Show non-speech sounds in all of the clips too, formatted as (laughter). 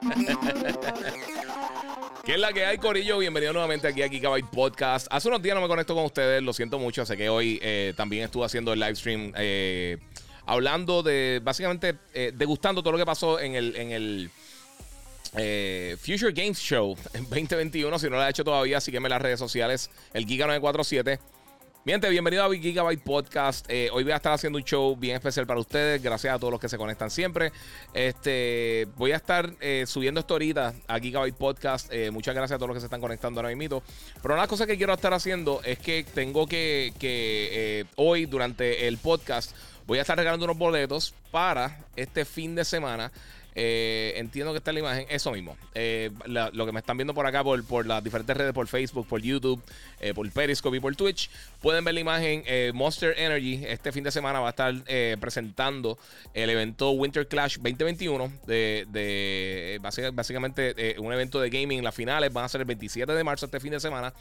(laughs) ¿Qué es la que hay, Corillo? Bienvenido nuevamente aquí a Gigabyte Podcast. Hace unos días no me conecto con ustedes, lo siento mucho. Sé que hoy eh, también estuve haciendo el live stream eh, hablando de, básicamente, eh, degustando todo lo que pasó en el, Future Games Show en (laughs) 2021. Si no lo ha hecho todavía, sígueme en las redes sociales, el Giga947. Bien, bienvenido a Gigabyte Podcast. Eh, hoy voy a estar haciendo un show bien especial para ustedes. Gracias a todos los que se conectan siempre. Este, voy a estar eh, subiendo esto ahorita a Gigabyte Podcast. Eh, muchas gracias a todos los que se están conectando ahora mismo. Pero una cosa que quiero estar haciendo es que tengo que hoy, durante el podcast, voy a estar regalando unos boletos para este fin de semana. Eh, entiendo que está la imagen, eso mismo. Eh, lo que me están viendo por acá, por, por las diferentes redes, por Facebook, por YouTube, eh, por Periscope y por Twitch, pueden ver la imagen. Monster Energy este fin de semana va a estar presentando el evento Winter Clash 2021. De, de básicamente un evento de gaming. Las finales van a ser el 27 de marzo este fin de semana.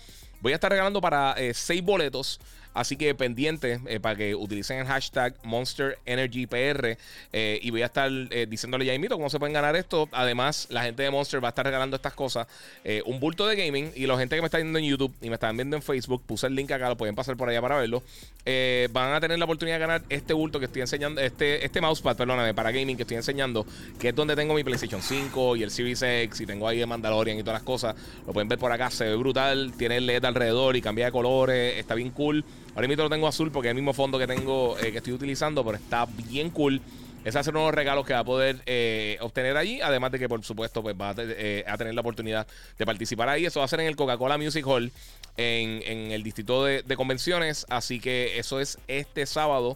Voy a estar regalando para 6 boletos. Así que pendiente para que utilicen el hashtag Monster Energy PR. y voy a estar diciéndole ya invito se pueden ganar esto. Además, la gente de Monster va a estar regalando estas cosas. Eh, un bulto de gaming. Y la gente que me está viendo en YouTube y me están viendo en Facebook, puse el link acá, lo pueden pasar por allá para verlo. Eh, van a tener la oportunidad de ganar este bulto que estoy enseñando, este, este mousepad, perdóname, para gaming que estoy enseñando, que es donde tengo mi PlayStation 5 y el Series X y tengo ahí el Mandalorian y todas las cosas. Lo pueden ver por acá, se ve brutal, tiene el Alrededor y cambia de colores, está bien cool. Ahora mismo lo tengo azul porque es el mismo fondo que tengo, eh, que estoy utilizando, pero está bien cool. Ese va a ser uno de los regalos que va a poder eh, obtener allí. Además de que, por supuesto, pues va eh, a, tener la oportunidad de participar ahí. Eso va a ser en el Coca-Cola Music Hall, en, el distrito de, convenciones. Así que eso es este sábado.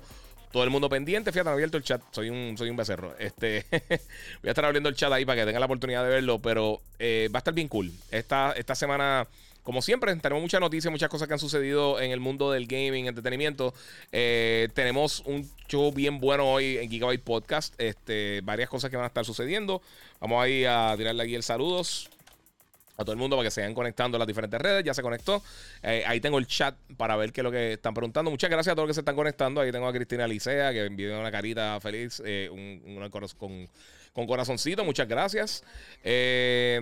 Todo el mundo pendiente, fíjate, no abierto el chat. Soy un, soy un becerro. Este, (laughs) voy a estar abriendo el chat ahí para que tengan la oportunidad de verlo. Pero va a estar bien cool. Esta, esta semana como siempre, tenemos muchas noticias, muchas cosas que han sucedido en el mundo del gaming, entretenimiento. Eh, tenemos un show bien bueno hoy en Gigabyte Podcast. Este, varias cosas que van a estar sucediendo. Vamos ahí a tirarle aquí el saludos a todo el mundo para que se vayan conectando a las diferentes redes. Ya se conectó. Eh, ahí tengo el chat para ver qué es lo que están preguntando. Muchas gracias a todos los que se están conectando. Ahí tengo a Cristina Licea que envió una carita feliz, eh, con, con, corazoncito. Muchas gracias. Eh.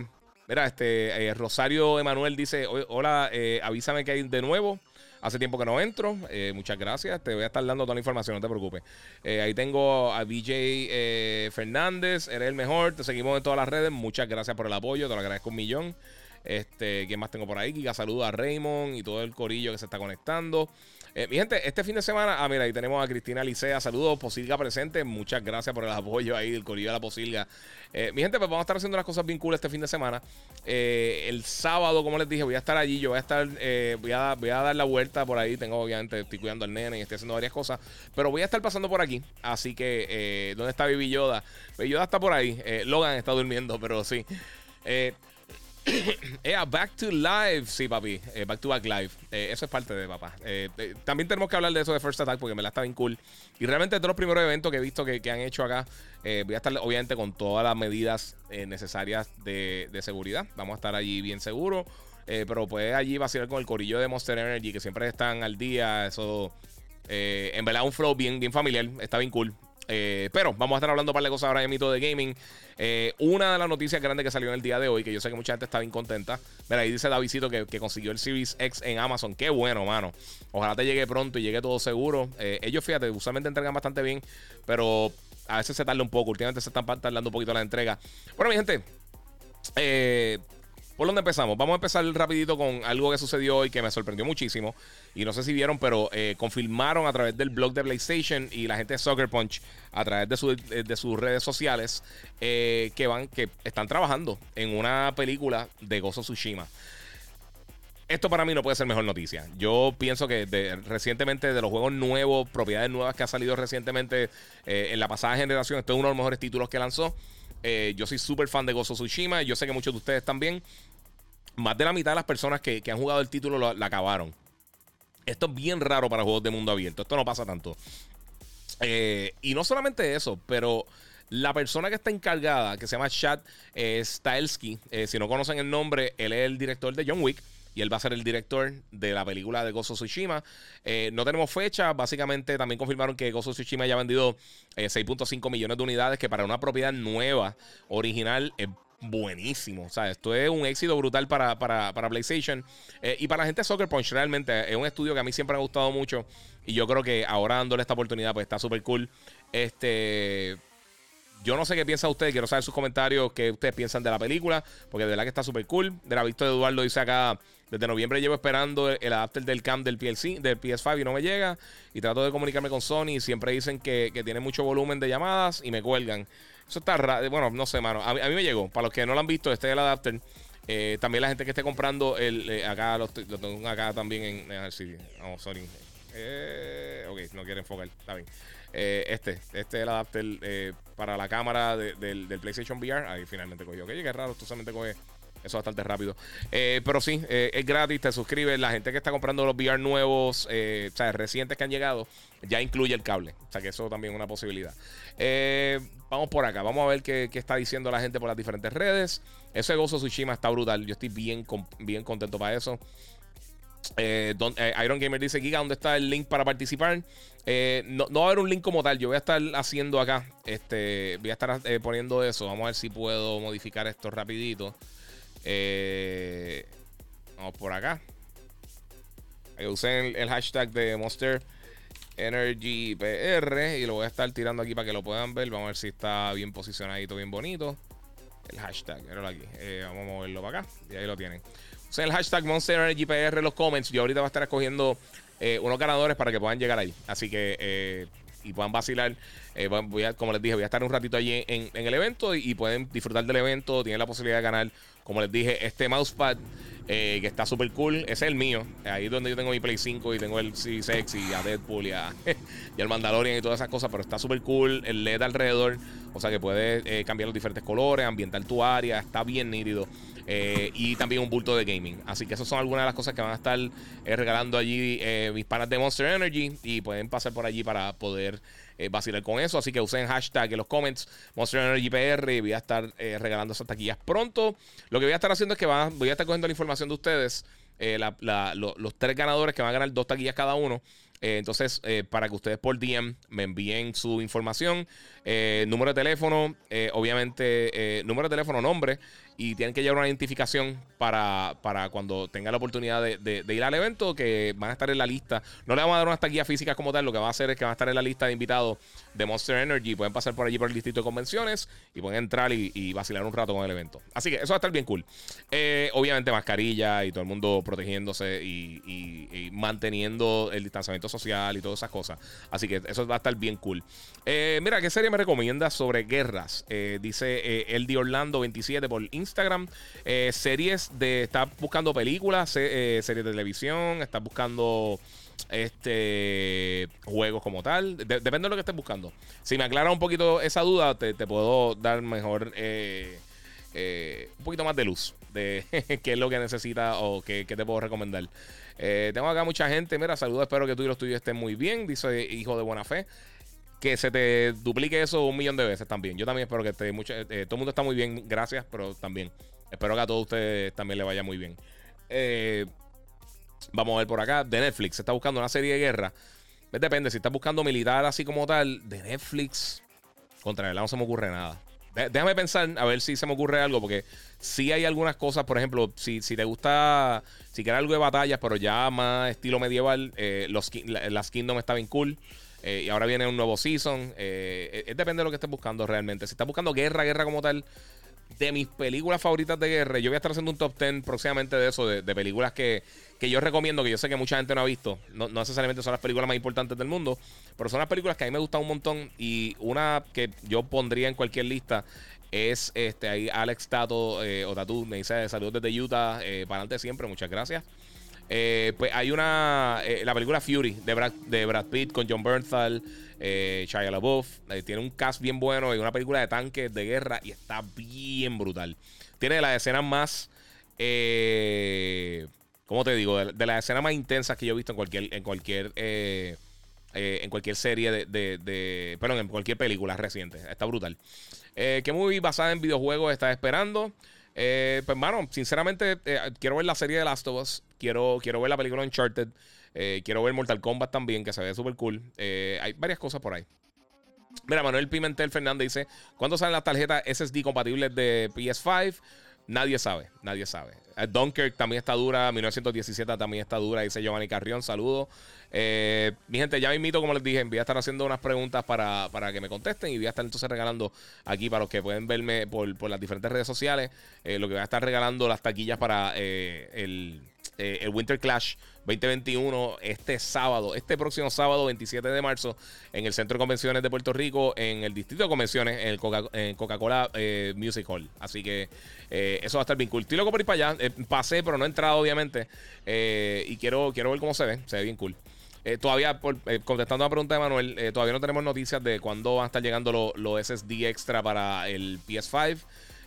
Mira, este eh, Rosario Emanuel dice: Hola, eh, avísame que hay de nuevo. Hace tiempo que no entro. Eh, muchas gracias. Te voy a estar dando toda la información, no te preocupes. ahí tengo a BJ Fernández. Eres el mejor. Te seguimos en todas las redes. Muchas gracias por el apoyo. Te lo agradezco un millón. Este, ¿quién más tengo por ahí? Giga saludo a Raymond y todo el corillo que se está conectando. Eh, mi gente, este fin de semana, ah, mira, ahí tenemos a Cristina Licea. Saludos, Posilga presente. Muchas gracias por el apoyo ahí del corillo de la Posilga. Eh, mi gente, pues vamos a estar haciendo unas cosas bien cool este fin de semana. Eh, el sábado, como les dije, voy a estar allí. Yo voy a estar, voy, a, voy a dar la vuelta por ahí. Tengo, obviamente, estoy cuidando al nene y estoy haciendo varias cosas. Pero voy a estar pasando por aquí. Así que, ¿dónde está Baby Yoda? Baby Yoda está por ahí. Logan está durmiendo, pero sí. Eh, (coughs) Yeah, back to live. Sí, papi. Eh, back to back live. Eh, eso es parte de papá. Eh, también tenemos que hablar de eso de First Attack porque me la está bien cool. Y realmente de los primeros eventos que he visto que, han hecho acá, voy a estar obviamente con todas las medidas necesarias de, seguridad. Vamos a estar allí bien seguros. pero pues allí va a ser con el corillo de Monster Energy que siempre están al día. Eso, en verdad, un flow bien, bien familiar. Está bien cool. Eh, pero vamos a estar hablando un par de cosas ahora en mito de gaming. Eh, una de las noticias grandes que salió en el día de hoy, que yo sé que mucha gente está bien contenta. Mira, ahí dice Davidito que, que consiguió el Series X en Amazon. Qué bueno, mano. Ojalá te llegue pronto y llegue todo seguro. Eh, ellos, fíjate, usualmente entregan bastante bien, pero a veces se tarda un poco. Últimamente se están tardando un poquito la entrega. Bueno, mi gente. Eh ¿Por dónde empezamos? Vamos a empezar rapidito con algo que sucedió hoy que me sorprendió muchísimo. Y no sé si vieron, pero eh, confirmaron a través del blog de PlayStation y la gente de Soccer Punch a través de, de sus redes sociales eh, que van, que están trabajando en una película de Gozo Tsushima. Esto para mí no puede ser mejor noticia. Yo pienso que recientemente de los juegos nuevos, propiedades nuevas que ha salido recientemente eh, en la pasada generación, esto es uno de los mejores títulos que lanzó. yo soy súper fan de Gozo Tsushima. Yo sé que muchos de ustedes también más de la mitad de las personas que, han jugado el título la acabaron. Esto es bien raro para juegos de mundo abierto. Esto no pasa tanto. Eh, y no solamente eso, pero la persona que está encargada, que se llama Chad eh, Stahelski, eh, si no conocen el nombre, él es el director de John Wick. Y él va a ser el director de la película de Gozo Tsushima. no tenemos fecha. Básicamente también confirmaron que Gozo Tsushima ya ha vendido 6.5 millones de unidades. Que para una propiedad nueva, original, es buenísimo. O sea, esto es un éxito brutal para, para, para PlayStation. Eh, y para la gente de Soccer Punch, realmente es un estudio que a mí siempre me ha gustado mucho. Y yo creo que ahora dándole esta oportunidad, pues está súper cool. Este. Yo no sé qué piensa usted, quiero saber sus comentarios, qué ustedes piensan de la película, porque de verdad que está súper cool. De la vista de Eduardo dice acá, desde noviembre llevo esperando el, adapter del cam del, PLC, del PS5 y no me llega. Y trato de comunicarme con Sony y siempre dicen que, que tiene mucho volumen de llamadas y me cuelgan. Eso está raro. Bueno, no sé, mano. A mí, me llegó. Para los que no lo han visto, este es el adapter. Eh, también la gente que esté comprando el. Eh, acá lo, tengo acá también en. A ver si. Vamos, Sony. Eh, ok, no quiere enfocar. Está bien. Eh, este, este es el adapter eh, para la cámara del, PlayStation VR. Ahí finalmente cogió. Ok, qué raro, tú solamente coge eso bastante rápido. Eh, pero sí, es gratis, te suscribes. La gente que está comprando los VR nuevos, o sea, recientes que han llegado, ya incluye el cable. O sea, que eso también es una posibilidad. vamos por acá, vamos a ver qué, está diciendo la gente por las diferentes redes. Ese Gozo Tsushima está brutal. Yo estoy bien, bien contento para eso. Eh, eh, Iron Gamer dice: Giga, ¿dónde está el link para participar? Eh, no, va a haber un link como tal. Yo voy a estar haciendo acá. Este, voy a estar poniendo eso. Vamos a ver si puedo modificar esto rapidito. Vamos por acá. Usé el, hashtag de Monster Energy PR y lo voy a estar tirando aquí para que lo puedan ver. Vamos a ver si está bien posicionadito, bien bonito. El hashtag, aquí. vamos a moverlo para acá y ahí lo tienen. Usen el hashtag Monster Energy PR en los comments. Yo ahorita voy a estar escogiendo eh, unos ganadores para que puedan llegar ahí. Así que eh, y puedan vacilar. Eh, voy como les dije, voy a estar un ratito allí en, el evento y, pueden disfrutar del evento. Tienen la posibilidad de ganar, como les dije, este mousepad que está súper cool. Es el mío. Ahí es donde yo tengo mi Play 5 y tengo el C6 y a Deadpool y, a, (laughs) y al Mandalorian y todas esas cosas. Pero está súper cool. El LED alrededor. O sea que puedes cambiar los diferentes colores, ambientar tu área. Está bien nítido. Eh, y también un bulto de gaming. Así que esas son algunas de las cosas que van a estar eh, regalando allí eh, mis panas de Monster Energy y pueden pasar por allí para poder vacilar con eso. Así que usen hashtag en los comments Monster Energy PR y voy a estar regalando esas taquillas pronto. Lo que voy a estar haciendo es que voy a estar cogiendo la información de ustedes. los tres ganadores que van a ganar dos taquillas cada uno. entonces, para que ustedes por DM me envíen su información, número de teléfono, obviamente, número de teléfono, nombre y tienen que llevar una identificación para, para cuando tengan la oportunidad de, ir al evento, que van a estar en la lista. No le vamos a dar unas taquillas físicas como tal, lo que va a hacer es que van a estar en la lista de invitados de Monster Energy. Pueden pasar por allí por el distrito de convenciones y pueden entrar y, vacilar un rato con el evento. Así que eso va a estar bien cool. Eh, obviamente mascarilla y todo el mundo protegiéndose y, manteniendo el distanciamiento social y todas esas cosas. Así que eso va a estar bien cool. Eh, mira, ¿qué serie me recomiendas sobre guerras? Eh, dice el de Orlando 27 por Instagram. Instagram. Eh, series de. Estás buscando películas, eh, series de televisión, estás buscando este juegos como tal. depende de lo que estés buscando. Si me aclara un poquito esa duda, te, puedo dar mejor. Eh, un poquito más de luz de (laughs) qué es lo que necesitas o qué, te puedo recomendar. tengo acá mucha gente. Mira, saludos. Espero que tú y los tuyos estén muy bien. Dice hijo de buena fe que se te duplique eso un millón de veces también. Yo también espero que esté mucho, eh, todo el mundo está muy bien, gracias, pero también espero que a todos ustedes también le vaya muy bien. Eh, vamos a ver por acá, de Netflix, se está buscando una serie de guerra. Pues depende, si estás buscando militar así como tal, de Netflix, contra él no se me ocurre nada. Déjame pensar a ver si se me ocurre algo, porque si hay algunas cosas, por ejemplo, si, si te gusta, si quieres algo de batallas, pero ya más estilo medieval, eh, los, las Kingdom está bien cool. Eh, y ahora viene un nuevo season. Eh, eh, depende de lo que estés buscando realmente. Si estás buscando guerra, guerra como tal, de mis películas favoritas de guerra, yo voy a estar haciendo un top 10 próximamente de eso, de, películas que, yo recomiendo, que yo sé que mucha gente no ha visto. No, necesariamente son las películas más importantes del mundo, pero son las películas que a mí me gustan un montón. Y una que yo pondría en cualquier lista es este ahí Alex Tato o Tatu, me dice saludos desde Utah, para adelante siempre, muchas gracias. Eh, pues hay una. Eh, la película Fury de Brad, de Brad Pitt con John Bernthal, eh, Shia LaBeouf. tiene un cast bien bueno y una película de tanques de guerra y está bien brutal. Tiene las escenas más. ¿Cómo te digo? De, las escenas más intensas que yo he visto en cualquier. En cualquier en cualquier serie de, de, Perdón, en cualquier película reciente. Está brutal. ¿Qué movie basada en videojuegos estás esperando? Eh, pues, mano, sinceramente, eh, quiero ver la serie de Last of Us. Quiero, quiero ver la película Uncharted. Eh, quiero ver Mortal Kombat también, que se ve súper cool. hay varias cosas por ahí. Mira, Manuel Pimentel Fernández dice: ¿Cuándo salen las tarjetas SSD compatibles de PS5? Nadie sabe, nadie sabe. Eh, Dunkirk también está dura, 1917 también está dura, dice Giovanni Carrión, saludos. Eh, mi gente, ya me invito, como les dije, voy a estar haciendo unas preguntas para, que me contesten y voy a estar entonces regalando aquí para los que pueden verme por, las diferentes redes sociales, eh, lo que voy a estar regalando las taquillas para el eh, el Winter Clash 2021 este sábado, este próximo sábado 27 de marzo en el Centro de Convenciones de Puerto Rico, en el Distrito de Convenciones, en el Coca-Cola eh, Music Hall. Así que eh, eso va a estar bien cool. Estoy loco por ir para allá. pasé, pero no he entrado, obviamente. y quiero, quiero ver cómo se ve. Se ve bien cool. todavía, contestando a la pregunta de Manuel, todavía no tenemos noticias de cuándo van a estar llegando los SSD extra para el PS5.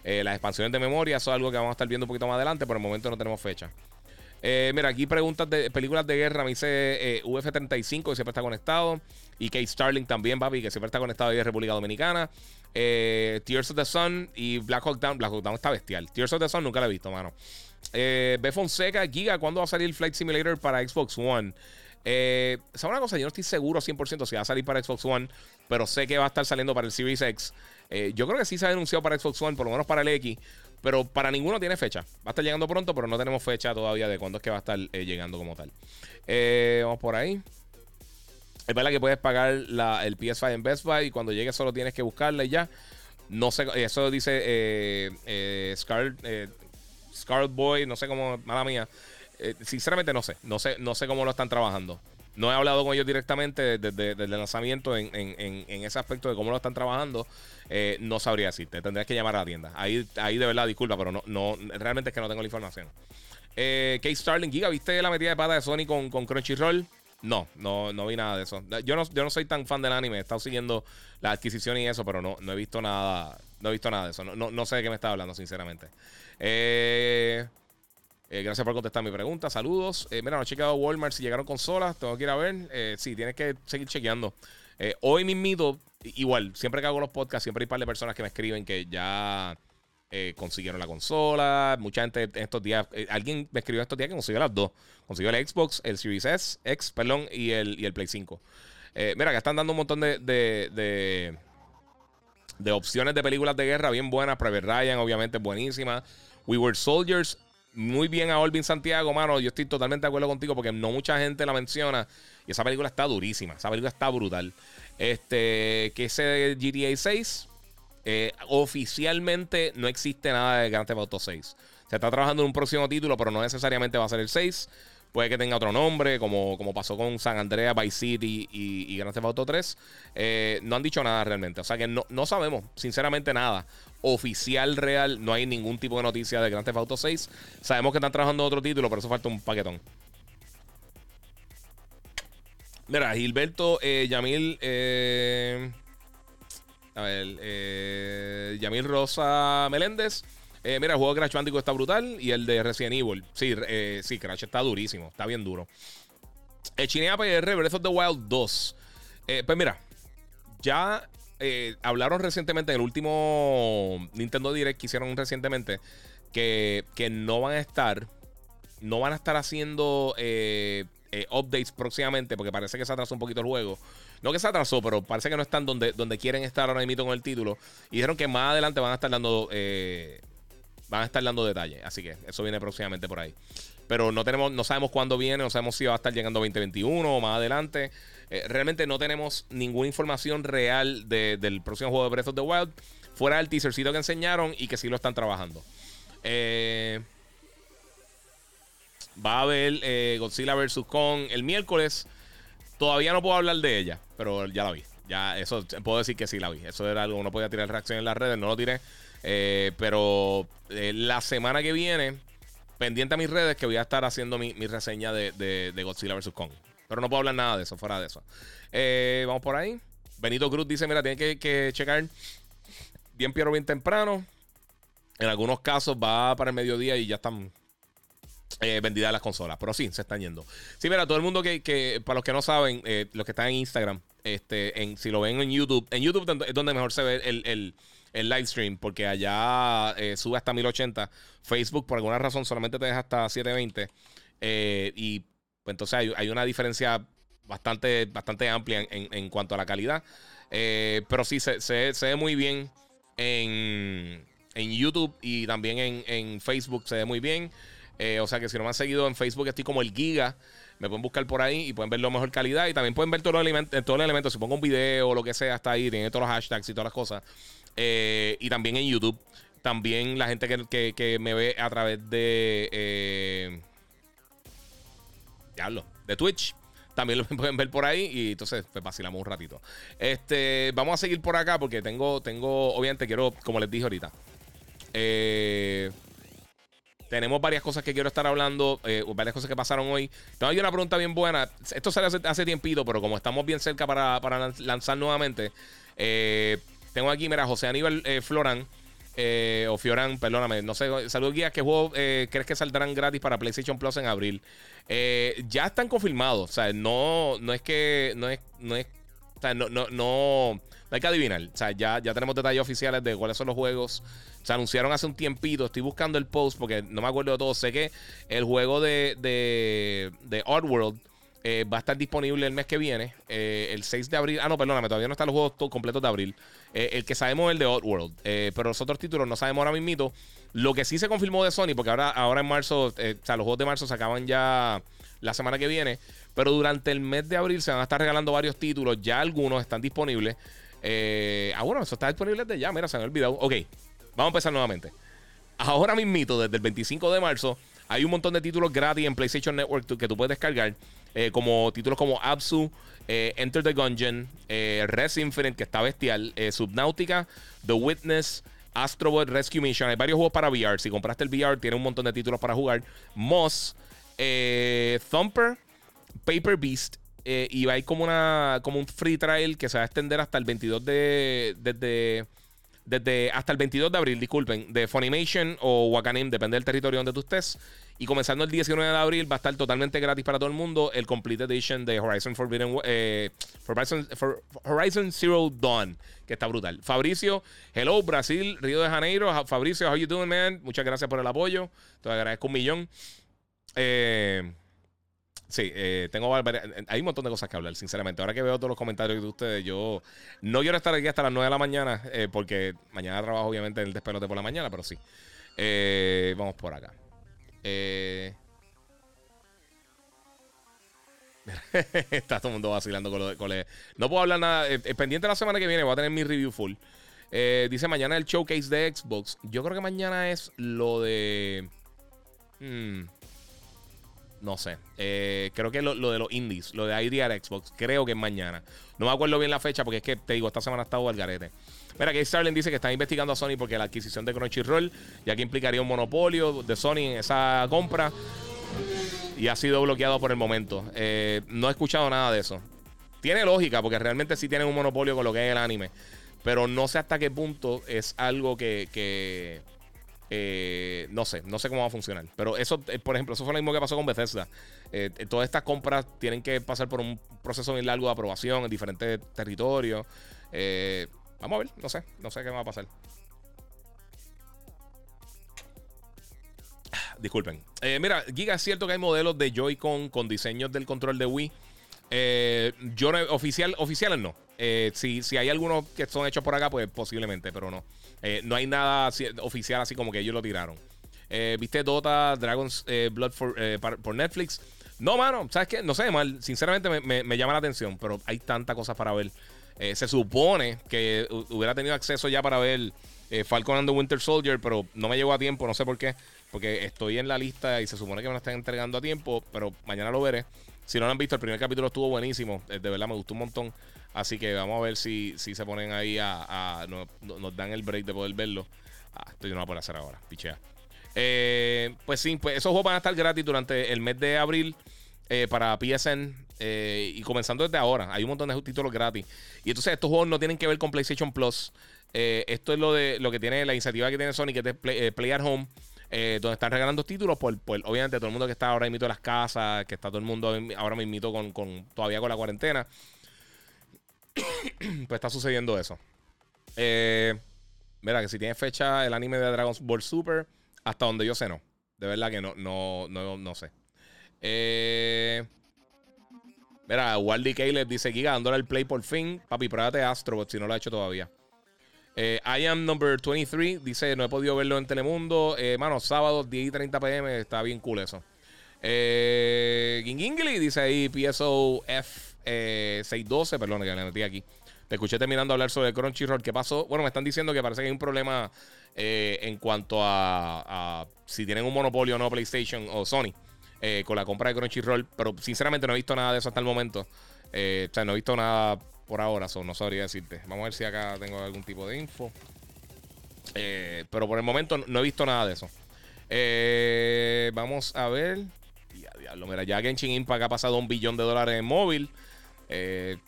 las expansiones de memoria, eso es algo que vamos a estar viendo un poquito más adelante. Por el momento no tenemos fecha. Eh, mira, aquí preguntas de películas de guerra. Me dice eh, UF35, que siempre está conectado. Y Kate Starling también, papi, que siempre está conectado ahí de República Dominicana. Eh, Tears of the Sun y Black Hawk Down. Black Hawk Down está bestial. Tears of the Sun nunca la he visto, mano. B. Fonseca, Giga, ¿cuándo va a salir Flight Simulator para Xbox One? Eh, ¿Sabes una cosa? Yo no estoy seguro 100% si va a salir para Xbox One, pero sé que va a estar saliendo para el Series X. yo creo que sí se ha anunciado para Xbox One, por lo menos para el X. Pero para ninguno tiene fecha. Va a estar llegando pronto, pero no tenemos fecha todavía de cuándo es que va a estar eh, llegando como tal. Eh, vamos por ahí. Es verdad que puedes pagar el PS5 en Best Buy y cuando llegue solo tienes que buscarla y ya. No sé, eso dice eh, eh Scarlet, Boy, no sé cómo, mala mía. sinceramente no sé, no sé, no sé cómo lo están trabajando. No he hablado con ellos directamente desde, el lanzamiento en, ese aspecto de cómo lo están trabajando. Eh, no sabría decirte. Tendrías que llamar a la tienda. Ahí, ahí de verdad, disculpa, pero no, no realmente es que no tengo la información. Eh, Kate Starling Giga, ¿viste la metida de pata de Sony con, Crunchyroll? No, no, no vi nada de eso. Yo no, yo no soy tan fan del anime. He estado siguiendo la adquisición y eso, pero no, no he visto nada. No he visto nada de eso. No, no, sé de qué me está hablando, sinceramente. Eh. Eh, gracias por contestar mi pregunta. Saludos. Eh, mira, no he chequeado Walmart si llegaron consolas. Tengo que ir a ver. Eh, sí, tienes que seguir chequeando. hoy mismito, igual, siempre que hago los podcasts, siempre hay un par de personas que me escriben que ya consiguieron la consola. Mucha gente en estos días, alguien me escribió estos días que consiguió las dos. Consiguió el Xbox, el Series X, perdón, y el, y el Play 5. mira, que están dando un montón de, de, de, opciones de películas de guerra bien buenas. Private Ryan, obviamente, buenísima. We Were Soldiers muy bien a Olvin Santiago, mano. Yo estoy totalmente de acuerdo contigo porque no mucha gente la menciona. Y esa película está durísima. Esa película está brutal. Este, que ese GTA 6, eh, oficialmente no existe nada de Grand Theft Auto 6. Se está trabajando en un próximo título, pero no necesariamente va a ser el 6. Puede que tenga otro nombre, como, como pasó con San Andreas, Vice City y, y Grand Theft Auto 3. Eh, no han dicho nada realmente. O sea que no, no sabemos, sinceramente, nada oficial real. No hay ningún tipo de noticia de Grand Theft Auto 6. Sabemos que están trabajando otro título, pero eso falta un paquetón. Mira, Gilberto eh, Yamil. Eh, a ver, eh, Yamil Rosa Meléndez. Mira, el juego de Crash Bandicoot está brutal. Y el de Resident Evil. Sí, sí, Crash está durísimo. Está bien duro. Chinea PR Breath of the Wild 2. pues mira, ya eh, hablaron recientemente en el último Nintendo Direct que hicieron recientemente que, no van a estar, no van a estar haciendo eh, eh, updates próximamente porque parece que se atrasó un poquito el juego. No que se atrasó, pero parece que no están donde, donde quieren estar ahora mismo con el título. Y dijeron que más adelante van a estar dando, van a estar dando detalles. Así que eso viene próximamente por ahí. Pero no tenemos, no sabemos cuándo viene, no sabemos si va a estar llegando 2021 o más adelante. Eh, realmente no tenemos ninguna información real del próximo juego de Breath of the Wild. Fuera del teasercito que enseñaron y que sí lo están trabajando. Eh, va a haber eh, Godzilla vs. Kong el miércoles. Todavía no puedo hablar de ella, pero ya la vi. Ya, eso puedo decir que sí la vi. Eso era algo, uno podía tirar reacción en las redes, no lo tiré. pero la semana que viene, pendiente a mis redes, que voy a estar haciendo mi, reseña de, de Godzilla vs. Kong. Pero no puedo hablar nada de eso, fuera de eso. Eh, vamos por ahí. Benito Cruz dice: Mira, tiene que, checar bien pero bien temprano. En algunos casos va para el mediodía y ya están eh, vendidas las consolas. Pero sí, se están yendo. Sí, mira, todo el mundo que, para los que no saben, eh, los que están en Instagram, este, si lo ven en YouTube, en YouTube es donde mejor se ve el, el, live stream, porque allá sube hasta 1080. Facebook, por alguna razón, solamente te deja hasta 720. y pues entonces hay, una diferencia bastante, bastante amplia en, cuanto a la calidad. pero sí, se, se, ve muy bien en, en YouTube y también en, en, Facebook se ve muy bien. o sea que si no me han seguido en Facebook, estoy como el Giga. Me pueden buscar por ahí y pueden verlo mejor calidad. Y también pueden ver todos los elementos, todos los elementos. Si pongo un video o lo que sea, está ahí. Tiene todos los hashtags y todas las cosas. y también en YouTube. También la gente que, que, me ve a través de. De Twitch. También lo (laughs) pueden ver por ahí. Y entonces, pues vacilamos un ratito. Este, vamos a seguir por acá porque tengo, tengo, obviamente quiero, como les dije ahorita. Eh, tenemos varias cosas que quiero estar hablando, eh, varias cosas que pasaron hoy. Tengo aquí una pregunta bien buena. Esto sale hace, hace tiempito, pero como estamos bien cerca para, para lanzar nuevamente, eh, tengo aquí, mira, José Aníbal Florán. Eh, o Fioran, perdóname, no sé, saludos guías, ¿qué juego eh, crees que saldrán gratis para PlayStation Plus en abril? Eh, ya están confirmados, o sea, no, no es que, no es, no es, o sea, no, no, no, hay que adivinar, o sea, ya, ya tenemos detalles oficiales de cuáles son los juegos. Se anunciaron hace un tiempito, estoy buscando el post porque no me acuerdo de todo, sé que el juego de, de, de Oddworld eh, va a estar disponible el mes que viene, eh, el 6 de abril. Ah, no, perdóname, todavía no están los juegos completos de abril. Eh, el que sabemos es el de Oddworld, pero los otros títulos no sabemos ahora mismo. Lo que sí se confirmó de Sony, porque ahora, ahora en marzo, o sea, los juegos de marzo se acaban ya la semana que viene, pero durante el mes de abril se van a estar regalando varios títulos, ya algunos están disponibles. ah, bueno, eso está disponible desde ya, mira, se me ha olvidado. Ok, vamos a empezar nuevamente. Ahora mismito, desde el 25 de marzo, hay un montón de títulos gratis en PlayStation Network que tú puedes descargar. Eh, como títulos como Absu, eh, Enter the Gungeon, eh, Res Infinite, que está bestial, Subnautica, The Witness, Astrobot Rescue Mission. Hay varios juegos para VR. Si compraste el VR, tiene un montón de títulos para jugar. Moss, Thumper, Paper Beast. y va a ir como, una, como un free trial que se va a extender hasta el 22 de. Desde, desde hasta el 22 de abril, disculpen, de Funimation o Wakanim, depende del territorio donde tú estés. Y comenzando el 19 de abril va a estar totalmente gratis para todo el mundo el Complete Edition de Horizon Forbidden eh, Horizon, Horizon, Zero Dawn, que está brutal. Fabricio, hello, Brasil, Río de Janeiro. Fabricio, how you doing, man? Muchas gracias por el apoyo. Te agradezco un millón. Eh, sí, eh, tengo hay un montón de cosas que hablar, sinceramente. Ahora que veo todos los comentarios de ustedes, yo no quiero estar aquí hasta las 9 de la mañana, porque mañana trabajo obviamente en el despelote por la mañana, pero sí. vamos por acá. Eh... (laughs) Está todo el mundo vacilando con lo No puedo hablar nada. Eh, eh, pendiente la semana que viene, voy a tener mi review full. Eh, dice mañana el showcase de Xbox. Yo creo que mañana es lo de. Hmm, no sé. creo que lo, lo, de los indies, lo de IDR Xbox. Creo que es mañana. No me acuerdo bien la fecha porque es que te digo, esta semana ha estado al garete. Mira, que Starling dice que está investigando a Sony porque la adquisición de Crunchyroll, ya que implicaría un monopolio de Sony en esa compra. Y ha sido bloqueado por el momento. Eh, no he escuchado nada de eso. Tiene lógica, porque realmente sí tienen un monopolio con lo que es el anime. Pero no sé hasta qué punto es algo que. Eh, no sé, no sé cómo va a funcionar. Pero eso, eh, por ejemplo, eso fue lo mismo que pasó con Bethesda. todas estas compras tienen que pasar por un proceso muy largo de aprobación en diferentes territorios. Eh, Vamos a ver, no sé, no sé qué va a pasar. Disculpen. Eh, mira, Giga, es cierto que hay modelos de Joy-Con con diseños del control de Wii. Eh, yo oficial, oficiales no. Eh, si, si, hay algunos que son hechos por acá, pues posiblemente, pero no. No hay nada oficial así como que ellos lo tiraron. ¿Viste Dota, Dragon's Blood por, Netflix? No, mano, ¿sabes qué? No sé, mal. Sinceramente me, me, llama la atención, pero hay tantas cosas para ver. Eh, se supone que hubiera tenido acceso ya para ver eh, Falcon and the Winter Soldier, pero no me llegó a tiempo, no sé por qué. Porque estoy en la lista y se supone que me lo están entregando a tiempo, pero mañana lo veré. Si no lo han visto, el primer capítulo estuvo buenísimo. Eh, de verdad me gustó un montón. Así que vamos a ver si, si se ponen ahí a. nos dan el break de poder verlo. Ah, esto yo no voy a hacer ahora. Pichea. pues sí, pues esos juegos van a estar gratis durante el mes de abril para PSN. Eh, y comenzando desde ahora, hay un montón de títulos gratis. Y entonces estos juegos no tienen que ver con PlayStation Plus. Eh, esto es lo de lo que tiene la iniciativa que tiene Sony, que es Play, eh, at Home, donde están regalando títulos. Por, obviamente, todo el mundo que está ahora mismo en las casas, que está todo el mundo ahora mismo con, con, todavía con la cuarentena. (coughs) pues está sucediendo eso. mira, que si tiene fecha el anime de Dragon Ball Super, hasta donde yo sé, no. De verdad que no, no, no, no sé. Eh. Mira, Waldy Caleb dice: Giga, dándole el play por fin. Papi, pruébate Astrobot si no lo ha hecho todavía. Eh, I am number 23. Dice: No he podido verlo en Telemundo. Eh, mano, sábado 10 y 30 pm. Está bien cool eso. Eh, dice ahí: PSO F612. Perdón, que le metí aquí. Te escuché terminando a hablar sobre Crunchyroll. ¿Qué pasó? Bueno, me están diciendo que parece que hay un problema eh, en cuanto a, si tienen un monopolio o no PlayStation o Sony eh, con la compra de Crunchyroll. Pero sinceramente no he visto nada de eso hasta el momento. Eh, o sea, no he visto nada por ahora, so no sabría decirte. Vamos a ver si acá tengo algún tipo de info. pero por el momento no, he visto nada de eso. vamos a ver. Ya, diablo, mira, ya Genshin Impact ha pasado un billón de dólares en móvil. Eh,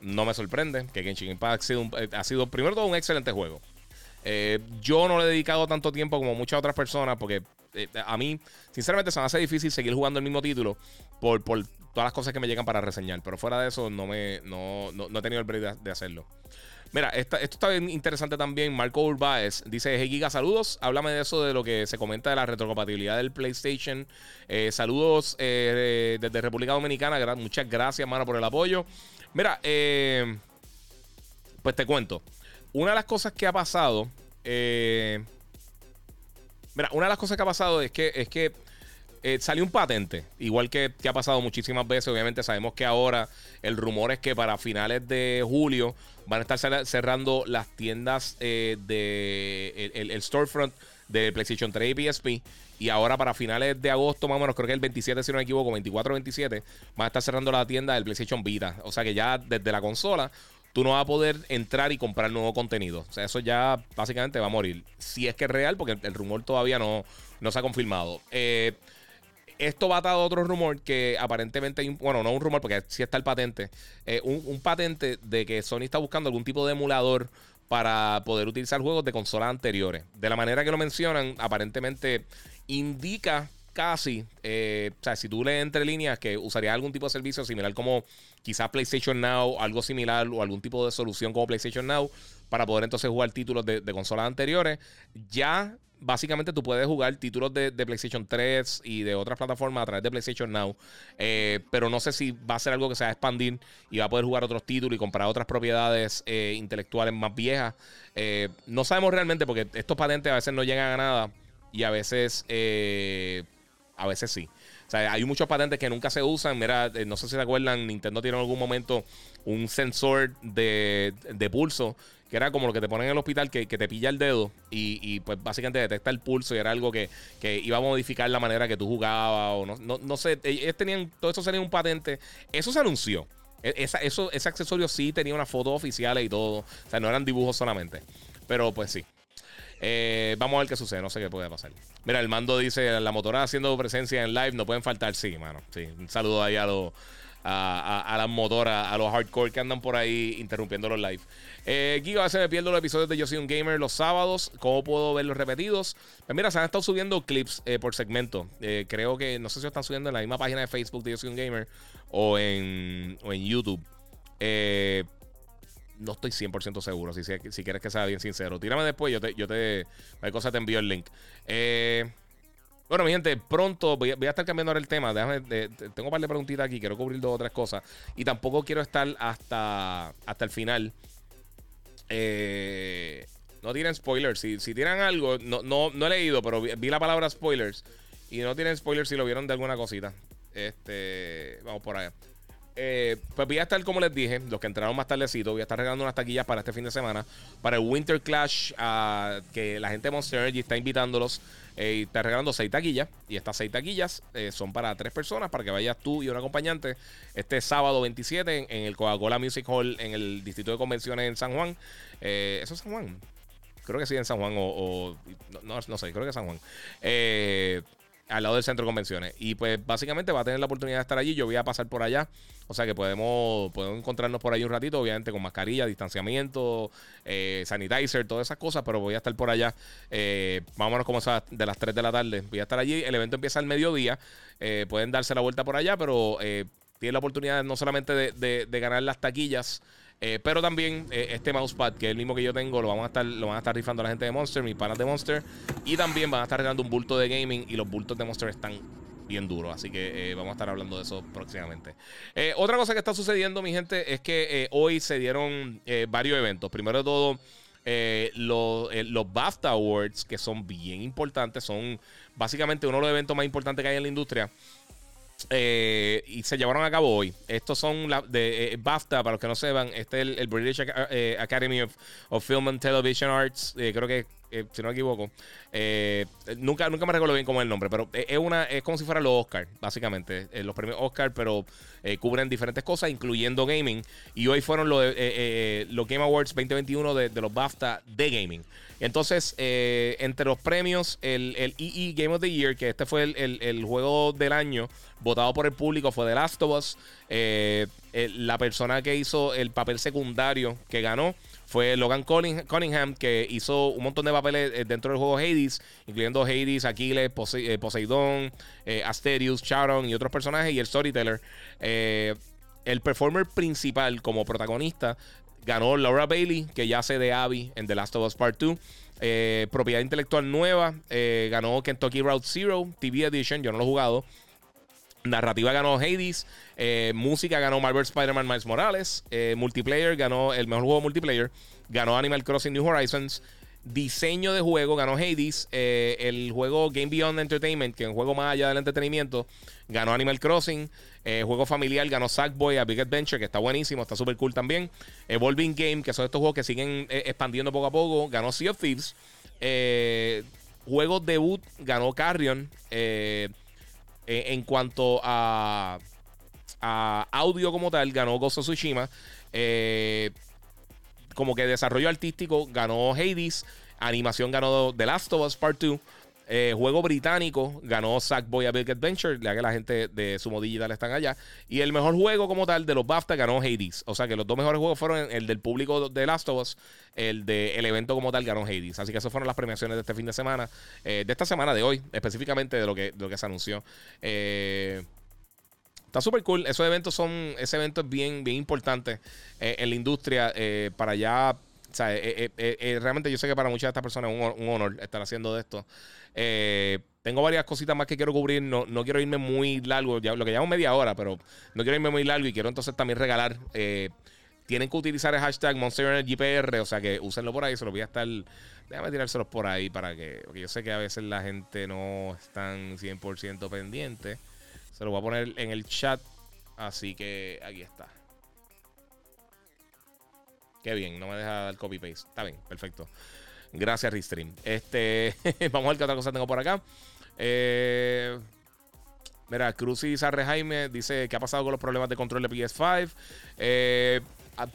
no me sorprende que Genshin Impact ha sido, eh, ha sido primero todo un excelente juego. Eh, yo no le he dedicado tanto tiempo como muchas otras personas porque a mí, sinceramente, se me hace difícil seguir jugando el mismo título por, por, todas las cosas que me llegan para reseñar. Pero fuera de eso, no, me, no, no, he tenido el break de, hacerlo. Mira, esto está bien interesante también. Marco Urbáez dice: Hey Giga, saludos. Háblame de eso, de lo que se comenta de la retrocompatibilidad del PlayStation. saludos desde República Dominicana. muchas gracias, mano, por el apoyo. Mira, eh, pues te cuento. Una de las cosas que ha pasado. Eh, mira, una de las cosas que ha pasado es que, es que eh, salió un patente, igual que, ha pasado muchísimas veces. Obviamente sabemos que ahora el rumor es que para finales de julio van a estar cerrando las tiendas de el, storefront de PlayStation 3 y PSP. Y ahora para finales de agosto, más o menos, creo que el 27, si no me equivoco, 24 27, van a estar cerrando la tienda del PlayStation Vita. O sea que ya desde la consola, tú no vas a poder entrar y comprar nuevo contenido. O sea, eso ya básicamente va a morir. Si es que es real, porque el, rumor todavía no, no se ha confirmado. Eh, esto va atado a otro rumor que aparentemente, bueno, no un rumor porque sí está el patente, eh, un, un, patente de que Sony está buscando algún tipo de emulador para poder utilizar juegos de consolas anteriores. De la manera que lo mencionan, aparentemente indica casi, eh, o sea, si tú lees entre líneas que usaría algún tipo de servicio similar como quizás PlayStation Now, algo similar o algún tipo de solución como PlayStation Now para poder entonces jugar títulos de, de consolas anteriores, ya básicamente tú puedes jugar títulos de, PlayStation 3 y de otras plataformas a través de PlayStation Now. Eh, pero no sé si va a ser algo que se va a expandir y va a poder jugar otros títulos y comprar otras propiedades eh, intelectuales más viejas. Eh, no sabemos realmente porque estos patentes a veces no llegan a nada y a veces, a veces sí. O sea, hay muchos patentes que nunca se usan. Mira, no sé si se acuerdan, Nintendo tiene en algún momento un sensor de, de pulso que era como lo que te ponen en el hospital, que, te pilla el dedo y, pues básicamente detecta el pulso y era algo que, iba a modificar la manera que tú jugabas o no, no, sé, ellos tenían, todo eso sería un patente, eso se anunció. E, eso, ese accesorio sí tenía una foto oficial y todo, o sea, no eran dibujos solamente, pero pues sí. Eh, vamos a ver qué sucede, no sé qué puede pasar. Mira, el mando dice, la motora haciendo presencia en live, no pueden faltar, sí, mano. Sí, un saludo ahí a los a, las motoras, a los hardcore que andan por ahí interrumpiendo los live. Eh, Giga, a veces me pierdo los episodios de Yo Soy un Gamer los sábados. ¿Cómo puedo verlos repetidos? Pues mira, se han estado subiendo clips eh, por segmento. Eh, creo que, no sé si están subiendo en la misma página de Facebook de Yo Soy un Gamer o en, o en YouTube. Eh, no estoy 100% seguro. Si, si, quieres que sea bien sincero, tírame después. Yo te, yo te, hay cosa te envío el link. Bueno, mi gente, pronto voy a, estar cambiando ahora el tema. Déjame, tengo un par de preguntitas aquí, quiero cubrir dos o tres cosas. Y tampoco quiero estar hasta, hasta el final. Eh, no tienen spoilers. Si, si algo, no, no, no he leído, pero vi, la palabra spoilers. Y no tienen spoilers si lo vieron de alguna cosita. Este, vamos por allá. Eh, pues voy a estar, como les dije, los que entraron más tardecito, voy a estar regalando unas taquillas para este fin de semana, para el Winter Clash, uh, que la gente de Monster Energy está invitándolos. Eh, está regalando seis taquillas. Y estas seis taquillas eh, son para tres personas, para que vayas tú y un acompañante este sábado 27 en, el Coca-Cola Music Hall en el Distrito de Convenciones en San Juan. Eh, ¿Eso es San Juan? Creo que sí, en San Juan o... no, no, sé, creo que es San Juan. Al lado del centro de convenciones. Y pues básicamente va a tener la oportunidad de estar allí. Yo voy a pasar por allá. O sea que podemos, podemos encontrarnos por ahí un ratito, obviamente con mascarilla, distanciamiento, eh, sanitizer, todas esas cosas. Pero voy a estar por allá. Eh, vámonos como sea, de las 3 de la tarde. Voy a estar allí. El evento empieza al mediodía. Eh, pueden darse la vuelta por allá, pero eh, tienen la oportunidad no solamente de, de ganar las taquillas. Eh, pero también eh, este mousepad, que es el mismo que yo tengo, lo, vamos a estar, lo van a estar rifando la gente de Monster, mis panas de Monster. Y también van a estar regalando un bulto de gaming. Y los bultos de Monster están bien duro. Así que vamos a estar hablando de eso próximamente. otra cosa que está sucediendo, mi gente, es que hoy se dieron varios eventos. Primero de todo, los, los BAFTA Awards, que son bien importantes, son básicamente uno de los eventos más importantes que hay en la industria. Eh, y se llevaron a cabo hoy. Estos son la, de eh, BAFTA, para los que no sepan. Este es el, British eh, Academy of, Film and Television Arts. creo que, si no me equivoco. nunca, nunca me recuerdo bien cómo es el nombre, pero es, una, es como si fuera los Oscar, básicamente. los premios Oscar, pero cubren diferentes cosas, incluyendo gaming. Y hoy fueron los, los Game Awards 2021 de, de los BAFTA de gaming. Entonces, eh, entre los premios, el, el, EE Game of the Year, que este fue el, juego del año votado por el público, fue The Last of Us. Eh, la persona que hizo el papel secundario que ganó fue Logan Cunningham, que hizo un montón de papeles eh, dentro del juego Hades, incluyendo Hades, Aquiles, Poseidón, Asterius, Charon y otros personajes, y el Storyteller. el performer principal como protagonista Ganó Laura Bailey, que ya hace de Abby en The Last of Us Part 2. Eh, propiedad intelectual nueva. Eh, ganó Kentucky Route Zero, TV Edition. Yo no lo he jugado. Narrativa ganó Hades. Eh, música ganó Marvel Spider-Man Miles Morales. multiplayer ganó el mejor juego multiplayer. Ganó Animal Crossing New Horizons. Diseño de juego ganó Hades. el juego Game Beyond Entertainment, que es un juego más allá del entretenimiento, ganó Animal Crossing. Eh, juego familiar ganó Sackboy a Big Adventure, que está buenísimo, está súper cool también. Evolving Game, que son estos juegos que siguen eh, expandiendo poco a poco, ganó Sea of Thieves. Eh, juego debut ganó Carrion. en cuanto a, audio como tal, ganó Gozo Tsushima. Como que desarrollo artístico ganó Hades. Animación ganó The Last of Us Part 2. Eh, juego británico ganó Sackboy a Big Adventure, ya que la gente de Sumo Digital están allá. Y el mejor juego como tal de los BAFTA ganó Hades. O sea que los dos mejores juegos fueron el del público de Last of Us, el del evento como tal ganó Hades. Así que esas fueron las premiaciones de este fin de semana, eh, de esta semana de hoy, específicamente de lo que, lo que se anunció. Eh, está súper cool. Esos eventos son, ese evento es bien, bien importante en la industria para ya o sea, eh, eh, eh, realmente yo sé que para muchas de estas personas es un, honor estar haciendo de esto. tengo varias cositas más que quiero cubrir. No, no quiero irme muy largo, ya, lo que llamo media hora, pero no quiero irme muy largo y quiero entonces también regalar. tienen que utilizar el hashtag MonsterEnergyPR, o sea que úsenlo por ahí, se los voy a estar. Déjame tirárselos por ahí para que. Porque yo sé que a veces la gente no están 100% pendiente. Se lo voy a poner en el chat. Así que aquí está. Qué bien, no me deja dar copy paste. Está bien, perfecto. Gracias, Restream. Este, (laughs) vamos a ver qué otra cosa tengo por acá. Eh, mira, Cruz y Sarre Jaime dice que ha pasado con los problemas de control de PS5. Eh,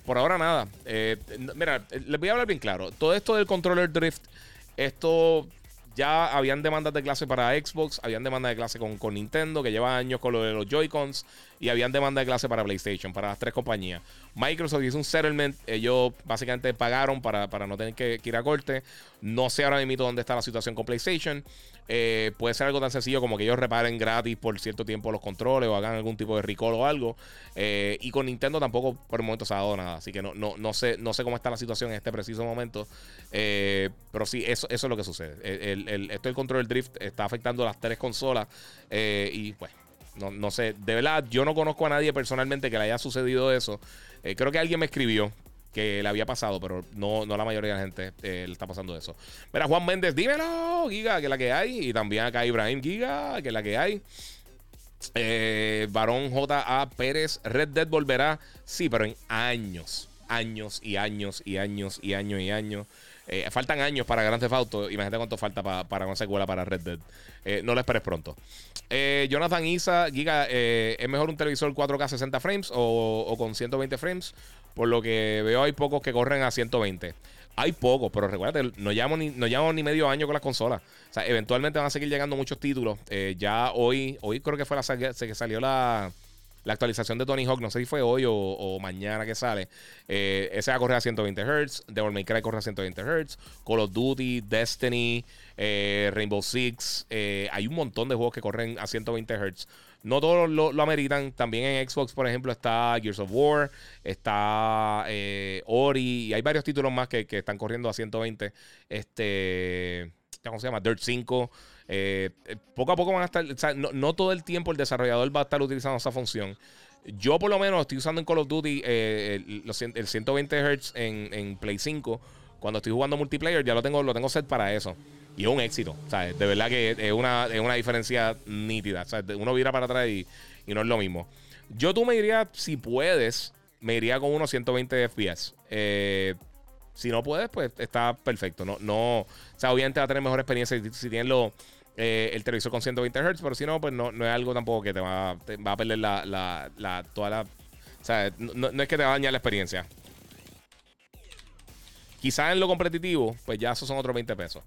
por ahora nada. Eh, mira, les voy a hablar bien claro. Todo esto del controller drift, esto ya habían demandas de clase para Xbox, habían demandas de clase con, con Nintendo, que lleva años con lo de los Joy-Cons, y habían demanda de clase para PlayStation, para las tres compañías. Microsoft hizo un settlement, ellos básicamente pagaron para, no tener que, ir a corte. No sé ahora mismo dónde está la situación con PlayStation. Eh, puede ser algo tan sencillo como que ellos reparen gratis por cierto tiempo los controles o hagan algún tipo de recall o algo. Eh, y con Nintendo tampoco por el momento se ha dado nada. Así que no, no, no, sé, no sé cómo está la situación en este preciso momento. Eh, pero sí, eso, eso es lo que sucede. El, el, esto del control drift está afectando las tres consolas. y pues no, no sé, de verdad, yo no conozco a nadie personalmente que le haya sucedido eso. Eh, creo que alguien me escribió que le había pasado, pero no, no la mayoría de la gente eh, le está pasando eso. Mira, Juan Méndez, dímelo, Giga, que es la que hay. Y también acá Ibrahim Giga, que es la que hay. Eh, Varón J.A. Pérez, Red Dead volverá. Sí, pero en años, años y años y años y años y años. Eh, faltan años para Grand Theft Auto. Imagínate cuánto falta para una secuela para Red Dead. Eh, no lo esperes pronto. Eh, Jonathan Isa, Giga, ¿es mejor un televisor 4K 60 frames o, con 120 frames? Por lo que veo, hay pocos que corren a 120. Hay pocos, pero recuerda, no llevamos ni, no llevamos ni medio año con las consolas. O sea, eventualmente van a seguir llegando muchos títulos. ya hoy, hoy creo que fue la que salió la la actualización de Tony Hawk, no sé si fue hoy o, mañana que sale. Eh, ese va a correr a 120 Hz. Devil May Cry corre a 120 Hz. Call of Duty, Destiny, eh, Rainbow Six. Eh, hay un montón de juegos que corren a 120 Hz. No todos lo, ameritan. También en Xbox, por ejemplo, está Gears of War, está Ori y hay varios títulos más que, que están corriendo a 120. Este, ¿cómo se llama? Dirt 5. Eh, poco a poco van a estar, o sea, no, todo el tiempo el desarrollador va a estar utilizando esa función. Yo por lo menos estoy usando en Call of Duty el, 120 Hz en, Play 5. Cuando estoy jugando multiplayer ya lo tengo, lo tengo set para eso. Y es un éxito. Sea, de verdad que es una, es una diferencia nítida. O sea, uno vira para atrás y, no es lo mismo. Yo tú me diría, si puedes, me iría con unos 120 FPS. Eh, si no puedes, pues está perfecto. No, no, o sea, obviamente va a tener mejor experiencia si, tienes lo, eh, el televisor con 120 Hz, pero si no, pues no, no es algo tampoco que te va, va a perder la, la, la, toda la. O sea, no, es que te va a dañar la experiencia. Quizás en lo competitivo, pues ya esos son otros 20 pesos.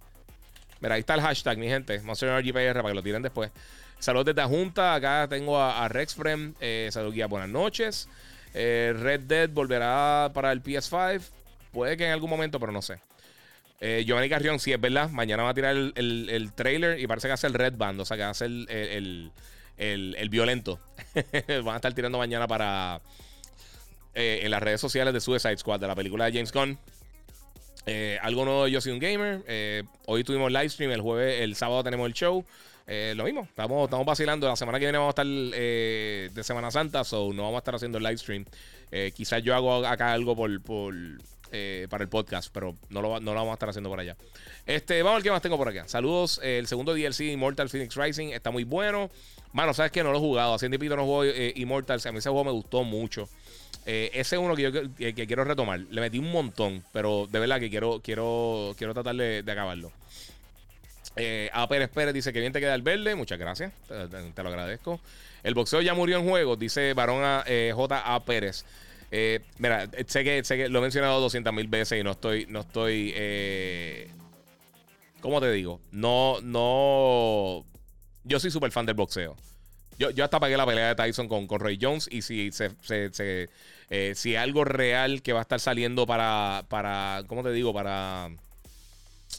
Mira, ahí está el hashtag, mi gente. Monster Energy PR para que lo tiren después. Saludos desde la Junta. Acá tengo a, a Rexfrem. Eh, Salud guía, buenas noches. Eh, Red Dead volverá para el PS5. Puede que en algún momento, pero no sé. Eh, Giovanni Carrión, sí es verdad. Mañana va a tirar el, trailer y parece que hace el Red Band. O sea, que hace el, el, violento. (laughs) Van a estar tirando mañana para. Eh, en las redes sociales de Suicide Squad, de la película de James Gunn. algo nuevo Yo Soy un Gamer. hoy tuvimos live stream. El jueves, el sábado tenemos el show. Eh, lo mismo, estamos, estamos vacilando. La semana que viene vamos a estar eh, de Semana Santa, so no vamos a estar haciendo el live stream. Eh, quizás yo hago acá algo por, por para el podcast, pero no lo, no lo, vamos a estar haciendo por allá. Este, vamos a ver qué más tengo por acá. Saludos. el segundo DLC Immortal Phoenix Rising está muy bueno. Mano, sabes que no lo he jugado. Y pito no juego Immortal. A mí ese juego me gustó mucho. ese es uno que yo que, quiero retomar. Le metí un montón, pero de verdad que quiero, quiero, quiero tratar de acabarlo. Eh, a Pérez Pérez dice que bien te queda el verde. Muchas gracias. Te, lo agradezco. El boxeo ya murió en juego, dice varón a, eh, J. Pérez. Eh, mira, sé que, sé que lo he mencionado 200 mil veces y no estoy. No estoy eh, ¿Cómo te digo? No, no. Yo soy súper fan del boxeo. Yo, yo, hasta pagué la pelea de Tyson con, con Ray Jones. Y si se, se, eh, si algo real que va a estar saliendo para. para ¿Cómo te digo? Para.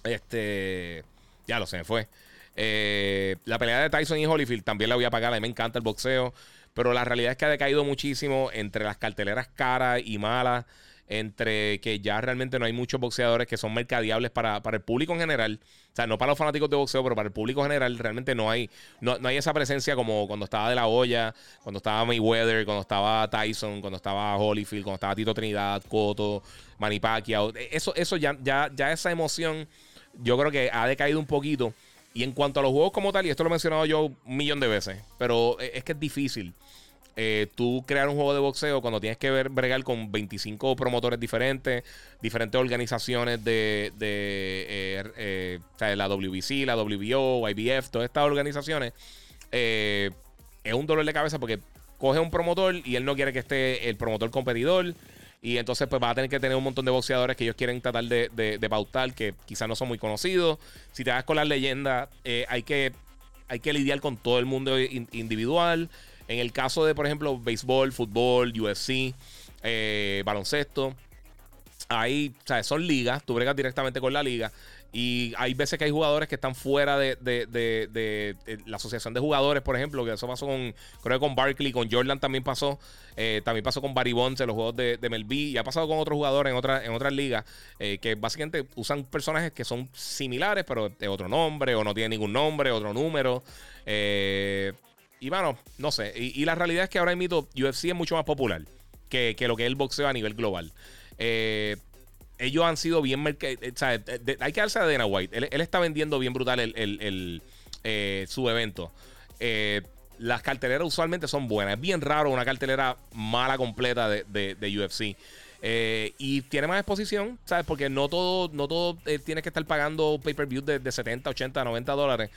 Este ya lo sé, fue. Eh, la pelea de Tyson y Holyfield también la voy a pagar. A mí me encanta el boxeo. Pero la realidad es que ha decaído muchísimo entre las carteleras caras y malas. Entre que ya realmente no hay muchos boxeadores que son mercadeables para, el público en general. O sea, no para los fanáticos de boxeo, pero para el público en general realmente no hay, no, hay esa presencia como cuando estaba De La Hoya, cuando estaba Mayweather, cuando estaba Tyson, cuando estaba Holyfield, cuando estaba Tito Trinidad, Cotto, Manny Pacquiao. Eso, eso ya, ya, ya esa emoción yo creo que ha decaído un poquito. Y en cuanto a los juegos como tal, y esto lo he mencionado yo un millón de veces, pero e, es que es difícil. Eh, tú crear un juego de boxeo cuando tienes que ver, bregar con 25 promotores diferentes, diferentes organizaciones de, eh, eh, la WBC, la WBO, IBF, todas estas organizaciones, es un dolor de cabeza porque coge un promotor y él no quiere que esté el promotor competidor y entonces, pues va a tener que tener un montón de boxeadores que ellos quieren tratar de, de, pautar, que quizás no son muy conocidos. Si te vas con las leyendas, hay, que, hay que lidiar con todo el mundo individual. En el caso de, por ejemplo, béisbol, fútbol, UFC, eh, baloncesto, ahí, o sea, son ligas, tú bregas directamente con la liga. Y hay veces que hay jugadores que están fuera de, la asociación de jugadores, por ejemplo, que eso pasó con, creo que con Barkley, con Jordan también pasó. Eh, también pasó con Barry Bonds en los juegos de, Melví y ha pasado con otros jugadores en, otra, en otras ligas eh, que básicamente usan personajes que son similares, pero de otro nombre o no tienen ningún nombre, otro número. Eh, y bueno, no sé. Y, la realidad es que ahora mismo UFC es mucho más popular que, que lo que es el boxeo a nivel global. Eh, ellos han sido bien. Eh, hay que darse a Dana White. Él, está vendiendo bien brutal el, eh, su evento. Eh, las carteleras usualmente son buenas. Es bien raro una cartelera mala completa de, de, UFC. y tiene más exposición, ¿sabes? Porque no todo, no todo tiene que estar pagando pay-per-view de, de, 70, 80, 90 dólares.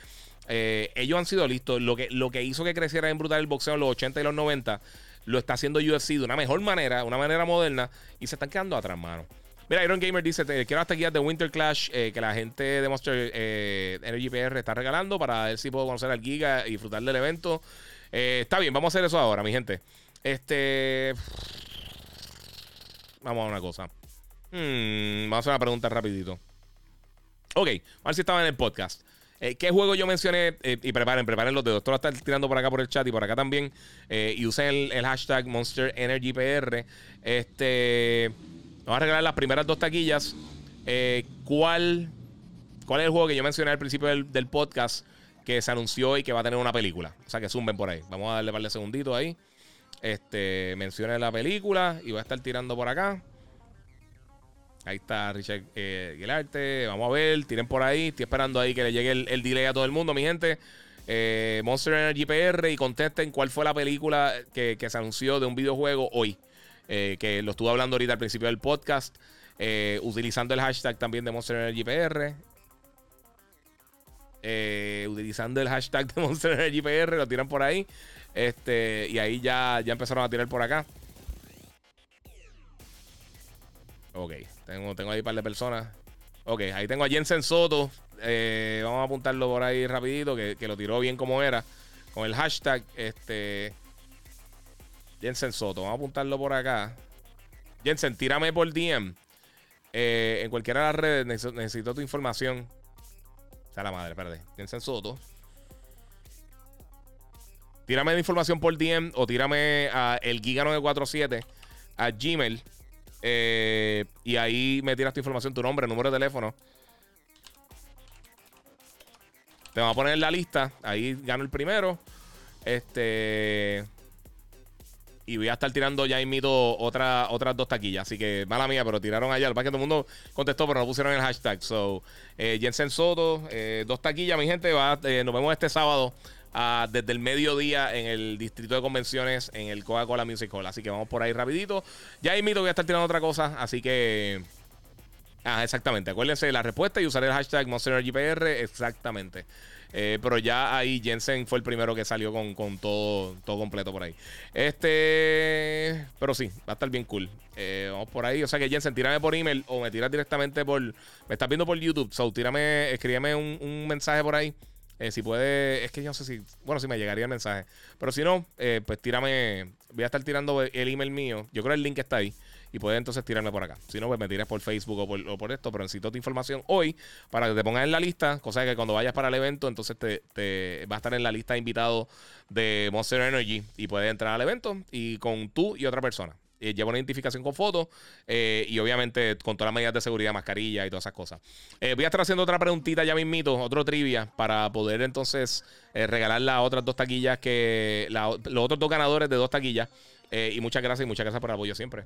Ellos han sido listos. Lo que, lo que hizo que creciera en brutal el boxeo en los 80 y los 90 lo está haciendo UFC de una mejor manera, una manera moderna, y se están quedando atrás, mano. Mira, Iron Gamer dice: Quiero hasta guías de Winter Clash eh, que la gente de Monster eh, Energy PR está regalando para ver si puedo conocer al Giga y disfrutar del evento. Eh, está bien, vamos a hacer eso ahora, mi gente. Este. Vamos a una cosa. Hmm, vamos a hacer una pregunta rapidito. Ok, a ver si estaba en el podcast. ¿Qué juego yo mencioné? y preparen, preparen los dedos. Esto lo está tirando por acá por el chat y por acá también. y usen el, el, hashtag Monster Energy PR. Este. Vamos a regalar las primeras dos taquillas. Eh, ¿cuál, ¿Cuál es el juego que yo mencioné al principio del, podcast? que se anunció y que va a tener una película. O sea, que zumben por ahí. Vamos a darle un par de segunditos ahí. Este, mencione la película y va a estar tirando por acá. Ahí está Richard eh, Vamos a ver, tiren por ahí. Estoy esperando ahí que le llegue el, delay a todo el mundo, mi gente. Eh, Monster Energy PR y contesten cuál fue la película que, se anunció de un videojuego hoy. Eh, que lo estuve hablando ahorita al principio del podcast. Eh, utilizando el hashtag también de Monster Energy PR. utilizando el hashtag de Monster Energy PR, lo tiran por ahí. Este, y ahí ya, ya empezaron a tirar por acá. Ok, tengo, tengo ahí un par de personas. Ok, ahí tengo a Jensen Soto. Eh, vamos a apuntarlo por ahí rapidito, que, lo tiró bien como era. Con el hashtag, este... Jensen Soto. Vamos a apuntarlo por acá. Jensen, tírame por DM. Eh, en cualquiera de las redes necesito, tu información. O sea, la madre, espérate. Jensen Soto. Tírame la información por DM o tírame a el Giga 947 a Gmail. Eh, y ahí me tiras tu información, tu nombre, número de teléfono. Te voy a poner en la lista. Ahí gano el primero. Este. Y voy a estar tirando ya invito otra, otras dos taquillas. Así que mala mía, pero tiraron allá. Lo que todo el mundo contestó, pero no pusieron el hashtag. So, eh, Jensen Soto, eh, dos taquillas, mi gente. Va, nos vemos este sábado desde el mediodía en el distrito de convenciones en el Coca-Cola Music Hall. Así que vamos por ahí rapidito. Ya invito, voy a estar tirando otra cosa, así que... Ah, exactamente. Acuérdense de la respuesta y usaré el hashtag MonsterEnergyPR. Exactamente. Eh, pero ya ahí Jensen fue el primero que salió con, todo, todo completo por ahí. Este. Pero sí, va a estar bien cool. Eh, vamos por ahí. O sea que Jensen, tírame por email o me tiras directamente por. Me estás viendo por YouTube. So, tírame, escríbeme un, un mensaje por ahí eh, si puede, es que yo no sé si, bueno, si me llegaría el mensaje. Pero si no, eh, pues tírame, voy a estar tirando el email mío. Yo creo que el link está ahí. Y puedes entonces tirarme por acá. Si no, pues me tires por Facebook o por, esto. Pero necesito tu información hoy para que te pongas en la lista. Cosa que cuando vayas para el evento, entonces te, te va a estar en la lista de invitados de Monster Energy. Y puedes entrar al evento y con tú y otra persona. Eh, lleva una identificación con fotos eh, y obviamente con todas las medidas de seguridad, mascarilla y todas esas cosas. Eh, voy a estar haciendo otra preguntita ya mismito, otro trivia, para poder entonces regalar las otras dos taquillas que. los otros dos ganadores de dos taquillas. y muchas gracias y muchas gracias por el apoyo siempre.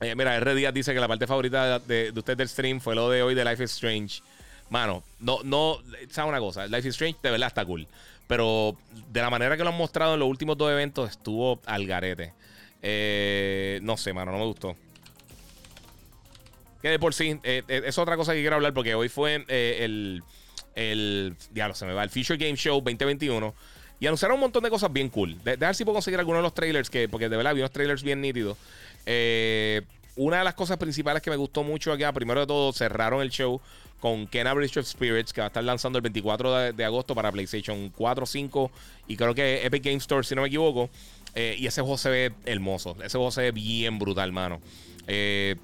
mira, R. Díaz dice que la parte favorita de, de, usted del stream fue lo de hoy de Life is Strange. Mano, no, no, ¿sabes una cosa? Life is Strange de verdad está cool. Pero de la manera que lo han mostrado en los últimos dos eventos estuvo al garete. Eh, no sé, mano, no me gustó. Que de por sí, eh, eh, es otra cosa que quiero hablar porque hoy fue el, el. Diablo, se me va. El Future Game Show 2021. Y anunciaron un montón de cosas bien cool. De, ver si puedo conseguir algunos de los trailers, que, porque de verdad vi unos trailers bien nítidos. una de las cosas principales que me gustó mucho acá, primero de todo, cerraron el show con Kenna Bridge of Spirits, que va a estar lanzando el 24 de, de, agosto para PlayStation 4, 5 y creo que Epic Game Store, si no me equivoco. Eh, y ese juego se ve hermoso. Ese juego se ve bien brutal, mano. Eh,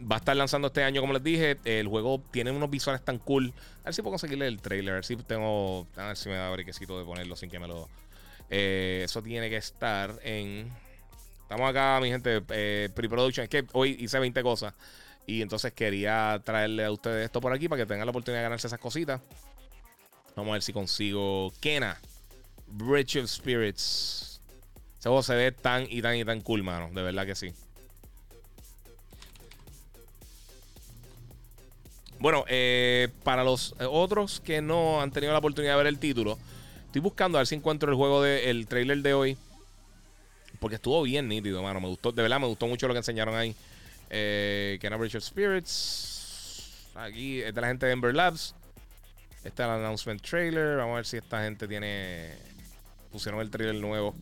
va a estar lanzando este año, como les dije. El juego tiene unos visuales tan cool. A ver si puedo conseguirle el trailer. A ver si tengo. A ver si me da briquecito de ponerlo sin que me lo. Eh, eso tiene que estar en. Estamos acá, mi gente, pre-production. Es que hoy hice 20 cosas. Y entonces quería traerle a ustedes esto por aquí para que tengan la oportunidad de ganarse esas cositas. Vamos a ver si consigo Kena. Bridge of Spirits. Ese juego se ve tan y tan y tan cool, mano. De verdad que sí. Bueno, eh, para los otros que no han tenido la oportunidad de ver el título, estoy buscando a ver si encuentro el juego del trailer de hoy. Porque estuvo bien nítido, mano. Me gustó, de verdad me gustó mucho lo que enseñaron ahí. Eh, Can Bridge of Spirits. Aquí es de la gente de Ember Labs. Este es el announcement trailer. Vamos a ver si esta gente tiene. Pusieron el trailer nuevo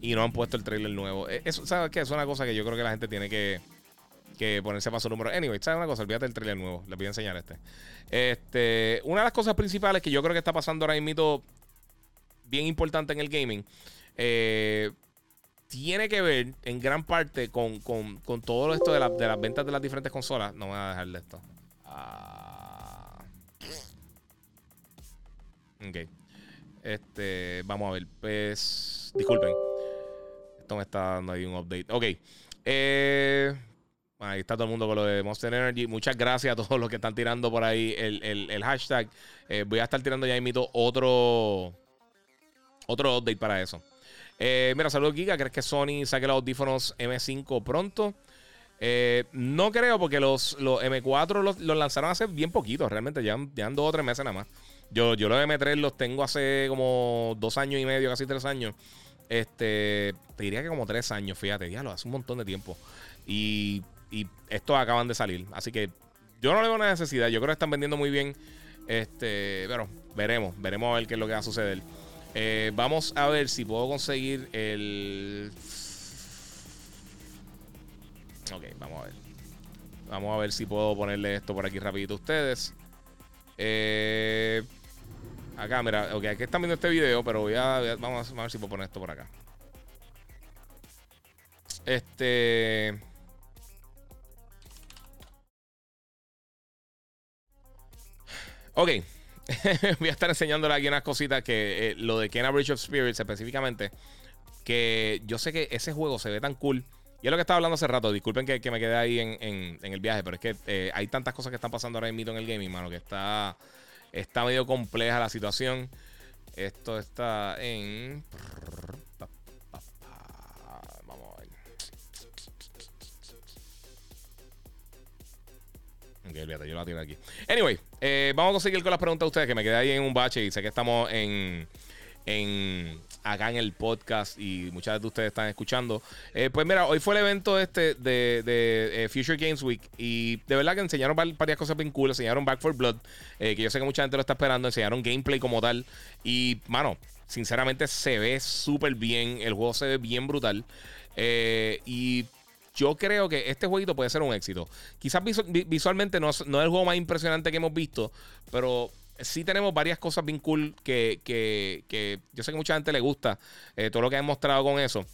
y no han puesto el trailer nuevo. Eh, eso, ¿Sabes qué? Es una cosa que yo creo que la gente tiene que, que ponerse para su número. Anyway, ¿sabes una cosa? Olvídate del trailer nuevo. Les voy a enseñar este. Este, una de las cosas principales que yo creo que está pasando ahora mismo bien importante en el gaming, eh, tiene que ver en gran parte con, con, con todo esto de, de, las ventas de las diferentes consolas. No me voy a dejar de esto. Ah. Ok. Este, vamos a ver. Pues, disculpen. Esto me está dando ahí un update. Ok. Eh, Ahí está todo el mundo con lo de Monster Energy. Muchas gracias a todos los que están tirando por ahí el, hashtag. Eh, voy a estar tirando ya invito otro otro update para eso. Eh, mira, saludos Giga. ¿Crees que Sony saque los audífonos M5 pronto? Eh, no creo porque los, los M4 los, lanzaron hace bien poquito. Realmente ya han dos o tres meses nada más. Yo, yo los M3 los tengo hace como dos años y medio, casi tres años. Este, te diría que como tres años, fíjate, ya lo hace un montón de tiempo. Y, y estos acaban de salir. Así que yo no le veo una necesidad. Yo creo que están vendiendo muy bien. Este, pero veremos, veremos a ver qué es lo que va a suceder. Eh, vamos a ver si puedo conseguir el. Ok, vamos a ver. Vamos a ver si puedo ponerle esto por aquí rapidito a ustedes. Eh, acá, mira, ok, aquí están viendo este video, pero voy a, vamos, a, ver si puedo poner esto por acá. Este. Ok. (laughs) voy a estar enseñándole aquí unas cositas que eh, lo de Kena Bridge of Spirits específicamente. Que yo sé que ese juego se ve tan cool. Y es lo que estaba hablando hace rato. Disculpen que, me quedé ahí en, el viaje, pero es que eh, hay tantas cosas que están pasando ahora mismo en el gaming, mano, que está, está medio compleja la situación. Esto está en. Vamos a ver. Ok, olvídate, yo la tiro aquí. Anyway, eh, vamos a seguir con las preguntas de ustedes, que me quedé ahí en un bache y sé que estamos en, en acá en el podcast y muchas de ustedes están escuchando. Eh, pues mira, hoy fue el evento este de, de eh, Future Games Week y de verdad que enseñaron varias cosas bien cool. Enseñaron Back for Blood, que yo sé que mucha gente lo está esperando. Enseñaron gameplay como tal y, mano, sinceramente se ve súper bien. El juego se ve bien brutal. y yo creo que este jueguito puede ser un éxito. Quizás visualmente no, es el juego más impresionante que hemos visto, pero sí tenemos varias cosas bien cool que, yo sé que mucha gente le gusta eh, todo lo que han mostrado con eso.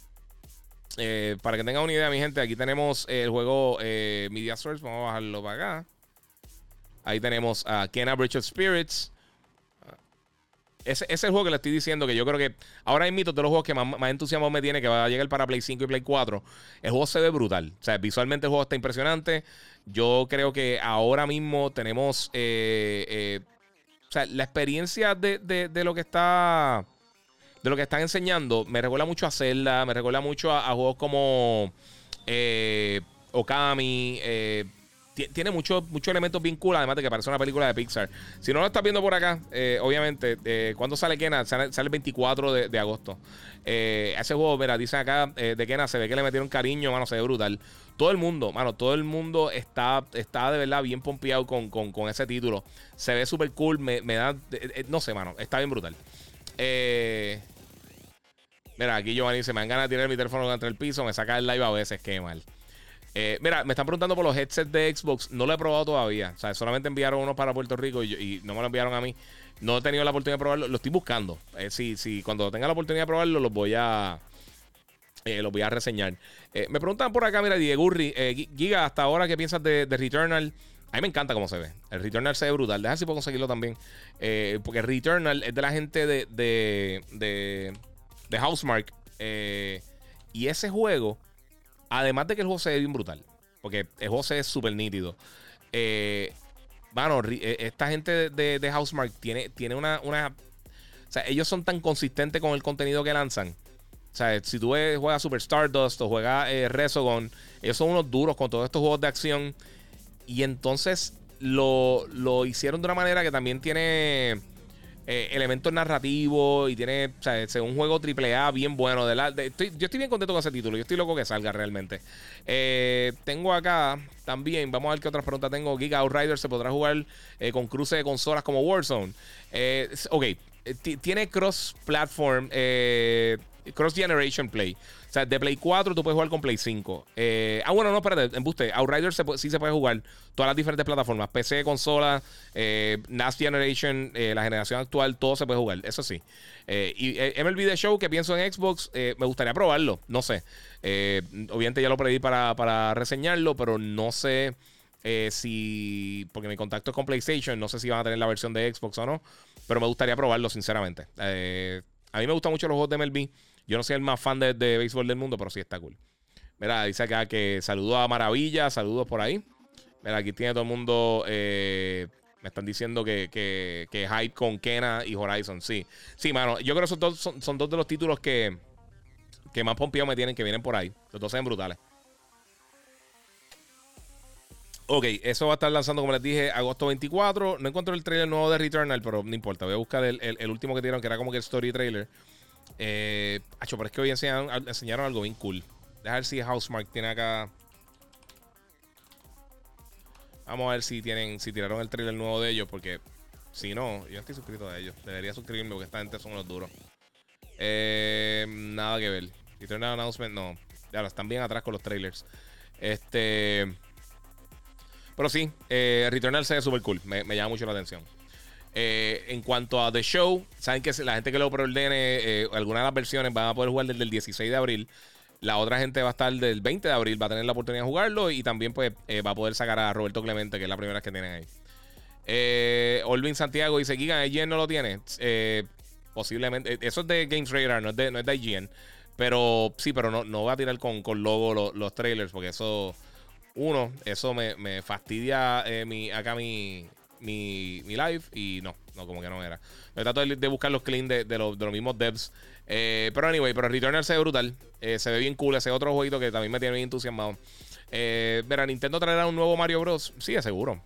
Eh, para que tengan una idea, mi gente, aquí tenemos el juego eh, Media Source. Vamos a bajarlo para acá. Ahí tenemos a Kena Bridge of Spirits. Ese, es el juego que le estoy diciendo que yo creo que ahora mismo de los juegos que más, entusiasmo me tiene que va a llegar para Play 5 y Play 4. El juego se ve brutal. O sea, visualmente el juego está impresionante. Yo creo que ahora mismo tenemos. Eh, sea, la experiencia de, lo que está. De lo que están enseñando. Me recuerda mucho a Zelda. Me recuerda mucho a, juegos como. Eh, Okami. Eh, tiene muchos mucho elementos vinculados, además de que parece una película de Pixar. Si no lo estás viendo por acá, eh, obviamente, eh, cuando sale Kena? Sale, el 24 de, agosto. Eh, ese juego, mira, dicen acá de Kena, se ve que le metieron cariño, mano, se ve brutal. Todo el mundo, mano, todo el mundo está, está de verdad bien pompeado con, ese título. Se ve súper cool, me, da, no sé, mano, está bien brutal. mira, aquí Giovanni dice, me dan ganas de tirar mi teléfono contra el piso, me saca el live a veces, qué mal. Eh, mira, me están preguntando por los headsets de Xbox. No lo he probado todavía. O sea, solamente enviaron unos para Puerto Rico y, no me lo enviaron a mí. No he tenido la oportunidad de probarlo. Lo estoy buscando. Eh, sí, sí, cuando tenga la oportunidad de probarlo, los voy a. Eh, los voy a reseñar. me preguntan por acá, mira, Diego Urri, Giga, hasta ahora, ¿qué piensas de, Returnal? A mí me encanta cómo se ve. El Returnal se ve brutal. Deja si puedo conseguirlo también. porque Returnal es de la gente de, de, de, Housemark. y ese juego Además de que el juego se ve bien brutal. Porque el juego se ve súper nítido. Eh, bueno, eh, esta gente de, de Housemark tiene, tiene una, una. O sea, ellos son tan consistentes con el contenido que lanzan. O sea, si tú juegas Super Stardust o juegas eh, Resogon, ellos son unos duros con todos estos juegos de acción. Y entonces lo, lo hicieron de una manera que también tiene eh, elementos narrativos y tiene, o sea, es un juego AAA bien bueno. De la, yo estoy bien contento con ese título. Yo estoy loco que salga realmente. Eh, tengo acá también, vamos a ver qué otras preguntas tengo. Giga Outrider se podrá jugar eh, con cruce de consolas como Warzone. ok, tiene cross-platform, cross-generation play. O sea, de Play 4 tú puedes jugar con Play 5. Eh, ah, bueno, no, espérate, embuste. Outriders sí se puede jugar todas las diferentes plataformas. PC, consola, eh, Generation, eh, la generación actual, todo se puede jugar. Eso sí. y MLB The Show, que pienso en Xbox, me gustaría probarlo. No sé. obviamente ya lo pedí para, para reseñarlo, pero no sé si. Porque mi contacto es con PlayStation, no sé si van a tener la versión de Xbox o no. Pero me gustaría probarlo, sinceramente. a mí me gustan mucho los juegos de MLB. Yo no soy el más fan de, béisbol del mundo, pero sí está cool. Mira, dice acá que saludos a Maravilla, saludos por ahí. Mira, aquí tiene todo el mundo. Eh, me están diciendo que, que, que, Hype con Kena y Horizon. Sí, sí, mano. Yo creo que son dos, son, dos de los títulos que, que más pompeados me tienen, que vienen por ahí. Los dos ven brutales. Ok, eso va a estar lanzando, como les dije, agosto 24. No encuentro el trailer nuevo de Returnal, pero no importa. Voy a buscar el, el, último que dieron, que era como que el story trailer. Eh, pero es que hoy enseñaron, algo bien cool. Deja ver si Housemark tiene acá. Vamos a ver si tienen, si tiraron el trailer nuevo de ellos, porque si no, yo estoy suscrito a ellos. Debería suscribirme porque esta gente son los duros. Eh, nada que ver. Returnal Announcement, no. Ya están bien atrás con los trailers. Este. Pero sí, eh, Returnal se ve súper cool. Me, llama mucho la atención. Eh, en cuanto a The Show, saben que la gente que lo preordene, eh, algunas de las versiones van a poder jugar desde el 16 de abril. La otra gente va a estar del 20 de abril, va a tener la oportunidad de jugarlo y también pues eh, va a poder sacar a Roberto Clemente, que es la primera que tienen ahí. Eh, Olvin Santiago dice, Gigan, IGN no lo tiene. posiblemente. Eso es de Games Radar, no es de, no es de IGN. Pero sí, pero no, no va a tirar con, con logo los trailers porque eso uno, eso me, fastidia eh, mi, acá mi, mi, live y no, no, como que no era. Me trato de, buscar los clean de, de, los, mismos devs. Eh, pero anyway, pero Returnal se ve brutal. Eh, se ve bien cool. Ese otro jueguito que también me tiene bien entusiasmado. Eh, verá, Nintendo traerá un nuevo Mario Bros. Sí, seguro.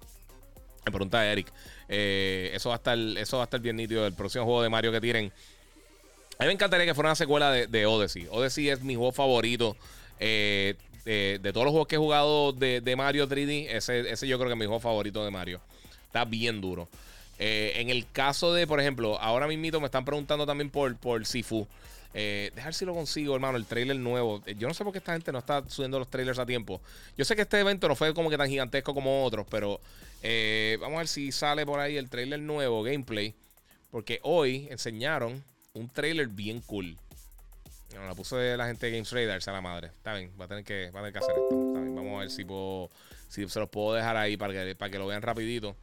Me pregunta Eric. eso, va a estar, eso va a estar bien nítido. El próximo juego de Mario que tienen. A mí me encantaría que fuera una secuela de, de Odyssey. Odyssey es mi juego favorito. Eh, de, todos los juegos que he jugado de, Mario 3D, ese, ese, yo creo que es mi juego favorito de Mario. Bien duro. Eh, en el caso de, por ejemplo, ahora mismo me están preguntando también por, por Sifu. Eh, dejar si lo consigo, hermano, el trailer nuevo. Eh, yo no sé por qué esta gente no está subiendo los trailers a tiempo. Yo sé que este evento no fue como que tan gigantesco como otros, pero vamos a ver si sale por ahí el trailer nuevo, gameplay. Porque hoy enseñaron un trailer bien cool. No, la puse la gente de Games Radar, sea la madre. Está bien, va a tener que, va a tener que hacer esto. Vamos a ver si puedo, si se los puedo dejar ahí para que, para que lo vean rapidito.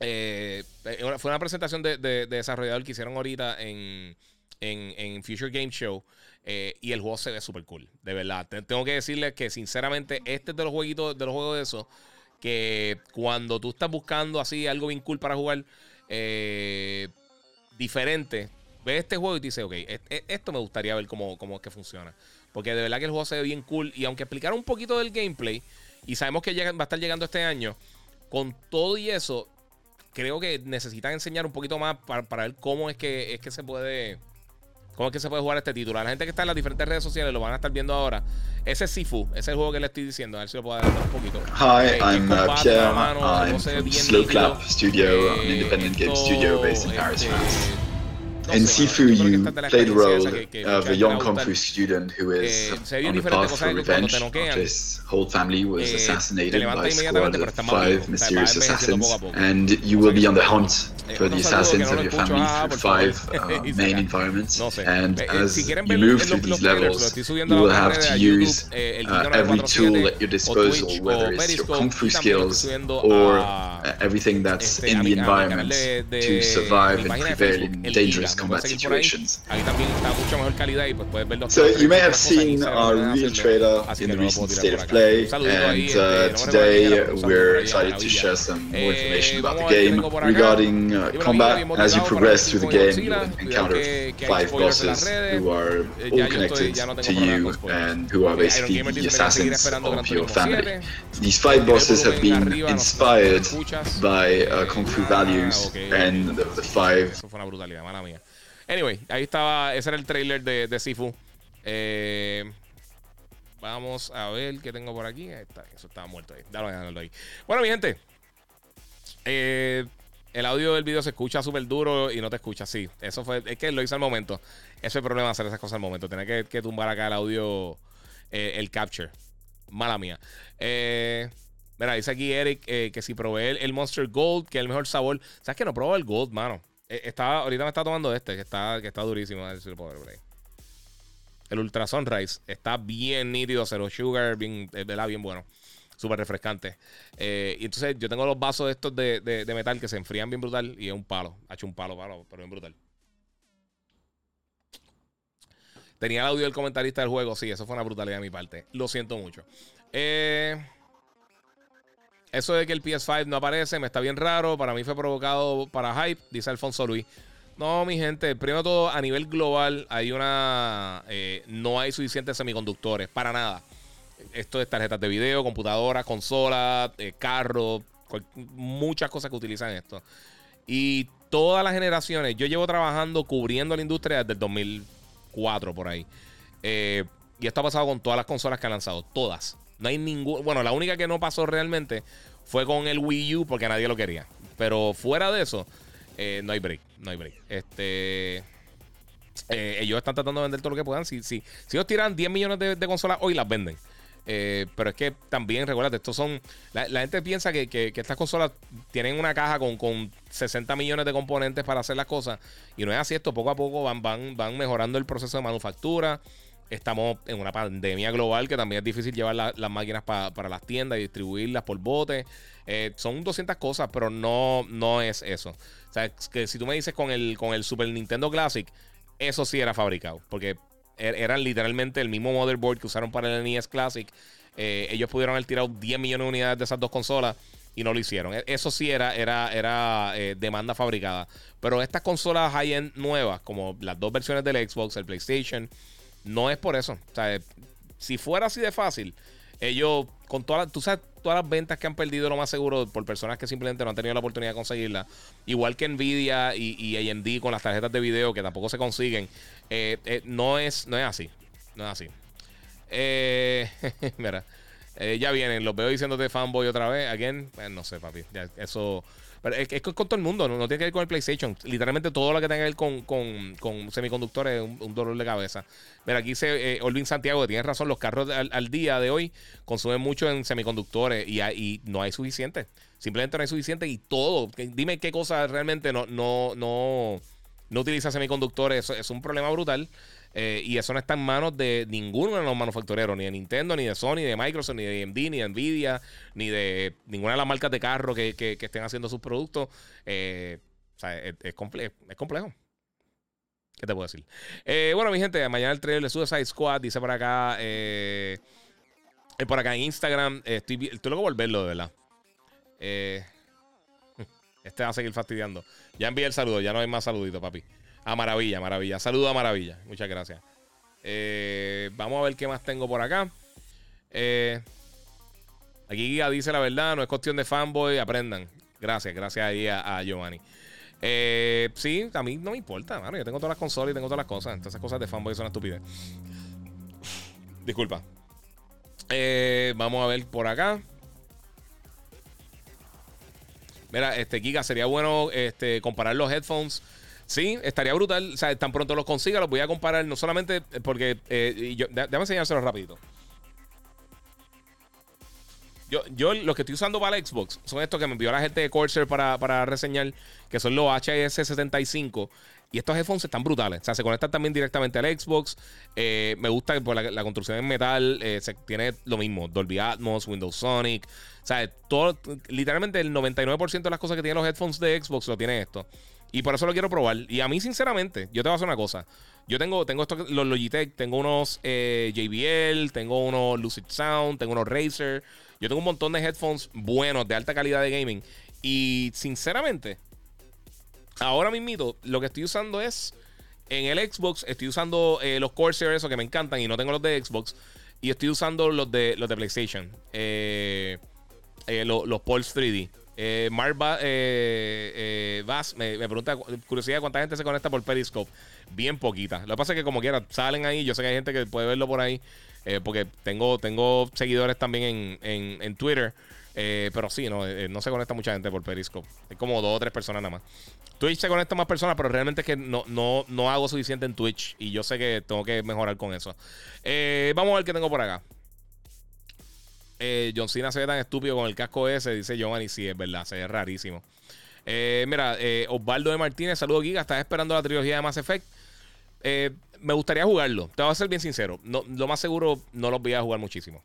Eh, eh, fue una presentación de, de, desarrollador que hicieron ahorita en, Future Game Show. Eh, y el juego se ve súper cool, de verdad. Tengo que decirles que sinceramente este es de los jueguitos, de los juegos de eso, que cuando tú estás buscando así algo bien cool para jugar, diferente, ves este juego y te dices, ok, esto me gustaría ver cómo, cómo es que funciona. Porque de verdad que el juego se ve bien cool. Y aunque explicara un poquito del gameplay, y sabemos que va a estar llegando este año, con todo y eso, creo que necesitan enseñar un poquito más para, ver cómo es que, es que se puede. ¿Cómo es que se puede jugar este título? La gente que está en las diferentes redes sociales lo van a estar viendo ahora. Ese es Sifu, ese es el juego que le estoy diciendo. A ver si lo puedo dar un poquito. Hi, eh, I'm uh, Pierre. I'm from Slow Clap Studio, an eh, independent game studio based in Paris, este, In Sifu, you play the role of a young Kung Fu student who is eh, on the path for revenge after his whole family was eh, assassinated by a squad of five mysterious assassins, and you will be on the hunt eh, for the assassins of your family (laughs) through five uh, main environments. And as you move through these levels, you will have to use uh, every tool at your disposal, whether it's your Kung Fu skills or uh, everything that's in the environment to survive and prevail in dangerous combat situations. So you may have seen our real trailer in the recent State of Play, and uh, today we're excited to share some more eh, information about the game. Regarding uh, combat, as you progress through the game, you'll encounter five bosses who are eh, all connected to you and who are basically the assassins of your family. These five bosses have been inspired by uh, Kung Fu values and the, the five Anyway, ahí estaba. Ese era el trailer de, de Sifu. Eh, vamos a ver qué tengo por aquí. Ahí está, eso estaba muerto ahí. Dale, ahí. Bueno, mi gente. Eh, el audio del video se escucha súper duro y no te escucha así. Eso fue. Es que lo hice al momento. Ese es el problema hacer esas cosas al momento. Tener que, tumbar acá el audio, eh, el capture. Mala mía. mira, dice aquí Eric que si probé el, Monster Gold, que es el mejor sabor. ¿Sabes que no probé el Gold, mano? Eh, ahorita me está tomando este, que está, que está durísimo. Ver El Ultra Sunrise está bien nítido, cero sugar, bien, la bien bueno. Súper refrescante. Eh, y entonces yo tengo los vasos estos de, de, metal que se enfrían bien brutal y es un palo. Ha hecho un palo, palo, pero bien brutal. Tenía el audio del comentarista del juego. Sí, eso fue una brutalidad de mi parte. Lo siento mucho. Eh, eso de que el PS5 no aparece me está bien raro. Para mí fue provocado para hype, dice Alfonso Luis. No, mi gente, primero todo, a nivel global hay una... Eh, no hay suficientes semiconductores, para nada. Esto es tarjetas de video, computadoras, consolas, eh, carros, muchas cosas que utilizan esto. Y todas las generaciones, yo llevo trabajando cubriendo la industria desde el 2004 por ahí. Eh, y esto ha pasado con todas las consolas que han lanzado, todas. No hay ningún. Bueno, la única que no pasó realmente fue con el Wii U porque nadie lo quería. Pero fuera de eso, eh, no hay break. No hay break. Este. Eh, ellos están tratando de vender todo lo que puedan. Si, si, si ellos tiran 10 millones de, consolas, hoy las venden. Eh, pero es que también, recuerda, estos son. La, gente piensa que, estas consolas tienen una caja con, con, 60 millones de componentes para hacer las cosas. Y no es así. Esto poco a poco van, van, van mejorando el proceso de manufactura. Estamos en una pandemia global que también es difícil llevar las máquinas para las tiendas y distribuirlas por bote. Eh, son 200 cosas, pero no, no es eso. O sea, que si tú me dices con el, con el Super Nintendo Classic, eso sí era fabricado. Porque er, eran literalmente el mismo motherboard que usaron para el NES Classic. Eh, ellos pudieron haber tirado 10 millones de unidades de esas dos consolas y no lo hicieron. E, eso sí era, era, era eh, demanda fabricada. Pero estas consolas high-end nuevas, como las dos versiones del Xbox, el PlayStation, no es por eso. O sea, si fuera así de fácil, ellos, con todas tú sabes, todas las ventas que han perdido, lo más seguro, por personas que simplemente no han tenido la oportunidad de conseguirla, igual que Nvidia y, AMD con las tarjetas de video que tampoco se consiguen, eh, eh, no, es, no es así. No es así. Eh, (laughs) mira, ya vienen, los veo diciéndote fanboy otra vez. Again, no sé, papi. eso pero es, es, con todo el mundo, no, tiene que ver con el PlayStation. Literalmente todo lo que tenga que ver con, con, semiconductores es un, dolor de cabeza. Mira, aquí dice eh, Olvin Santiago que tiene razón, los carros al, día de hoy consumen mucho en semiconductores y, y no hay suficiente. Simplemente no hay suficiente y todo. Dime qué cosa realmente no, no, no, no utiliza semiconductores. es un problema brutal. Eh, y eso no está en manos de ninguno de los manufactureros, ni de Nintendo, ni de Sony, ni de Microsoft, ni de AMD, ni de Nvidia, ni de ninguna de las marcas de carro que, estén haciendo sus productos. Eh, o sea, es, complejo. ¿Qué te puedo decir? Eh, bueno, mi gente, mañana el trailer de Suicide Squad dice por acá. por acá en Instagram. estoy, estoy loco por verlo, de verdad. (laughs) este va a seguir fastidiando. Ya envié el saludo, ya no hay más saluditos, papi. A Maravilla, Maravilla. Saludo a Maravilla. Muchas gracias. Eh, vamos a ver qué más tengo por acá. Eh, aquí Giga dice la verdad, no es cuestión de fanboy, aprendan. Gracias, gracias ahí a, Giovanni. Eh, sí, a mí no me importa, mano. Yo tengo todas las consolas y tengo todas las cosas. Entonces, esas cosas de fanboy son estúpidas. (laughs) Disculpa. vamos a ver por acá. Mira, este Giga, sería bueno este, comparar los headphones Sí, estaría brutal. O sea, tan pronto los consiga, los voy a comparar. No solamente porque. Eh, yo, déjame enseñárselo rapidito. Yo, yo los que estoy usando para el Xbox son estos que me envió la gente de Corsair para, para reseñar, que son los HS75. Y estos headphones están brutales. O sea, se conectan también directamente al Xbox. Eh, me gusta por la, construcción en metal. Eh, se, tiene lo mismo. Dolby Atmos, Windows Sonic. O sea, todo, literalmente el 99% de las cosas que tienen los headphones de Xbox lo tiene esto. Y por eso lo quiero probar. Y a mí, sinceramente, yo te voy a hacer una cosa. Yo tengo, tengo estos, los Logitech, tengo unos eh, JBL, tengo unos Lucid Sound, tengo unos Razer. Yo tengo un montón de headphones buenos, de alta calidad de gaming. Y sinceramente, ahora mismo lo que estoy usando es. En el Xbox estoy usando eh, los Corsair, esos que me encantan, y no tengo los de Xbox. Y estoy usando los de, los de PlayStation. Eh, los, los Pulse 3D. Eh, Mark eh, eh me, pregunta curiosidad cuánta gente se conecta por Periscope. Bien poquita. Lo que pasa es que como quiera, salen ahí. Yo sé que hay gente que puede verlo por ahí. Eh, porque tengo, tengo seguidores también en, Twitter. pero sí, no, no se conecta mucha gente por Periscope. Es como dos o tres personas nada más. Twitch se conecta más personas, pero realmente es que no, no, no hago suficiente en Twitch. Y yo sé que tengo que mejorar con eso. vamos a ver qué tengo por acá eh, John Cena se ve tan estúpido con el casco ese, dice Giovanni. Sí, es verdad, se ve rarísimo. Eh, mira, eh, Osvaldo de Martínez, saludo Giga. Estás esperando la trilogía de Mass Effect. Eh, me gustaría jugarlo. Te voy a ser bien sincero. No, lo más seguro, no los voy a jugar muchísimo.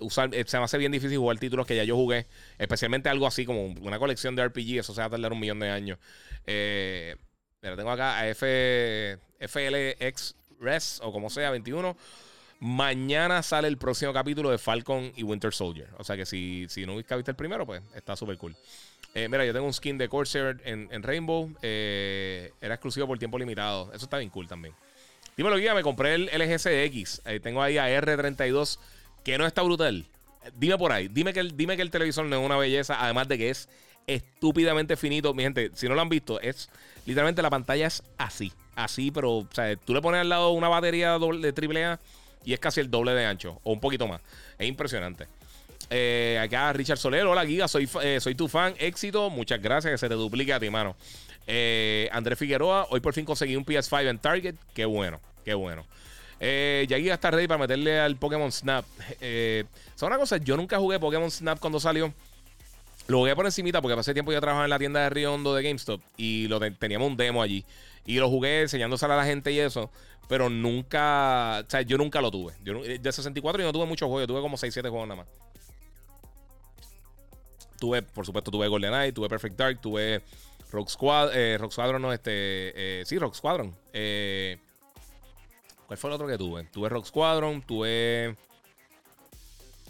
usar, se me hace bien difícil jugar títulos que ya yo jugué. Especialmente algo así como una colección de RPG. Eso se va a tardar un millón de años. mira, tengo acá a F, FLX Res o como sea, 21. Mañana sale el próximo capítulo de Falcon y Winter Soldier. O sea que si, si no viste el primero, pues está súper cool. Eh, mira, yo tengo un skin de Corsair en, Rainbow. Eh, era exclusivo por tiempo limitado. Eso está bien cool también. Dímelo, guía. Me compré el LG CX. tengo ahí a R32, que no está brutal. Dime por ahí. Dime que, el, dime que el televisor no es una belleza. Además de que es estúpidamente finito. Mi gente, si no lo han visto, es literalmente la pantalla es así. Así, pero, o sea, tú le pones al lado una batería de AAA y es casi el doble de ancho. O un poquito más. Es impresionante. Eh, acá Richard Soler, hola Giga, soy, eh, soy tu fan, éxito, muchas gracias, que se te duplique a ti, mano. Eh, Andrés Figueroa, hoy por fin conseguí un PS5 en Target, qué bueno, qué bueno. Eh, ya Giga está ready para meterle al Pokémon Snap. Eh, ¿Son una cosa? Yo nunca jugué Pokémon Snap cuando salió. Lo jugué por encimita porque hace tiempo ya trabajaba en la tienda de Río Hondo de GameStop y lo teníamos un demo allí. Y lo jugué enseñándoselo a la gente y eso. Pero nunca, o sea, yo nunca lo tuve. Yo, de 64 yo no tuve muchos juegos, tuve como 6, 7 juegos nada más. Tuve, por supuesto, tuve GoldenEye, tuve Perfect Dark, tuve Rock, Squad, eh, Rock Squadron, no, este. Eh, sí, Rock Squadron. Eh, ¿Cuál fue el otro que tuve? Tuve Rock Squadron, tuve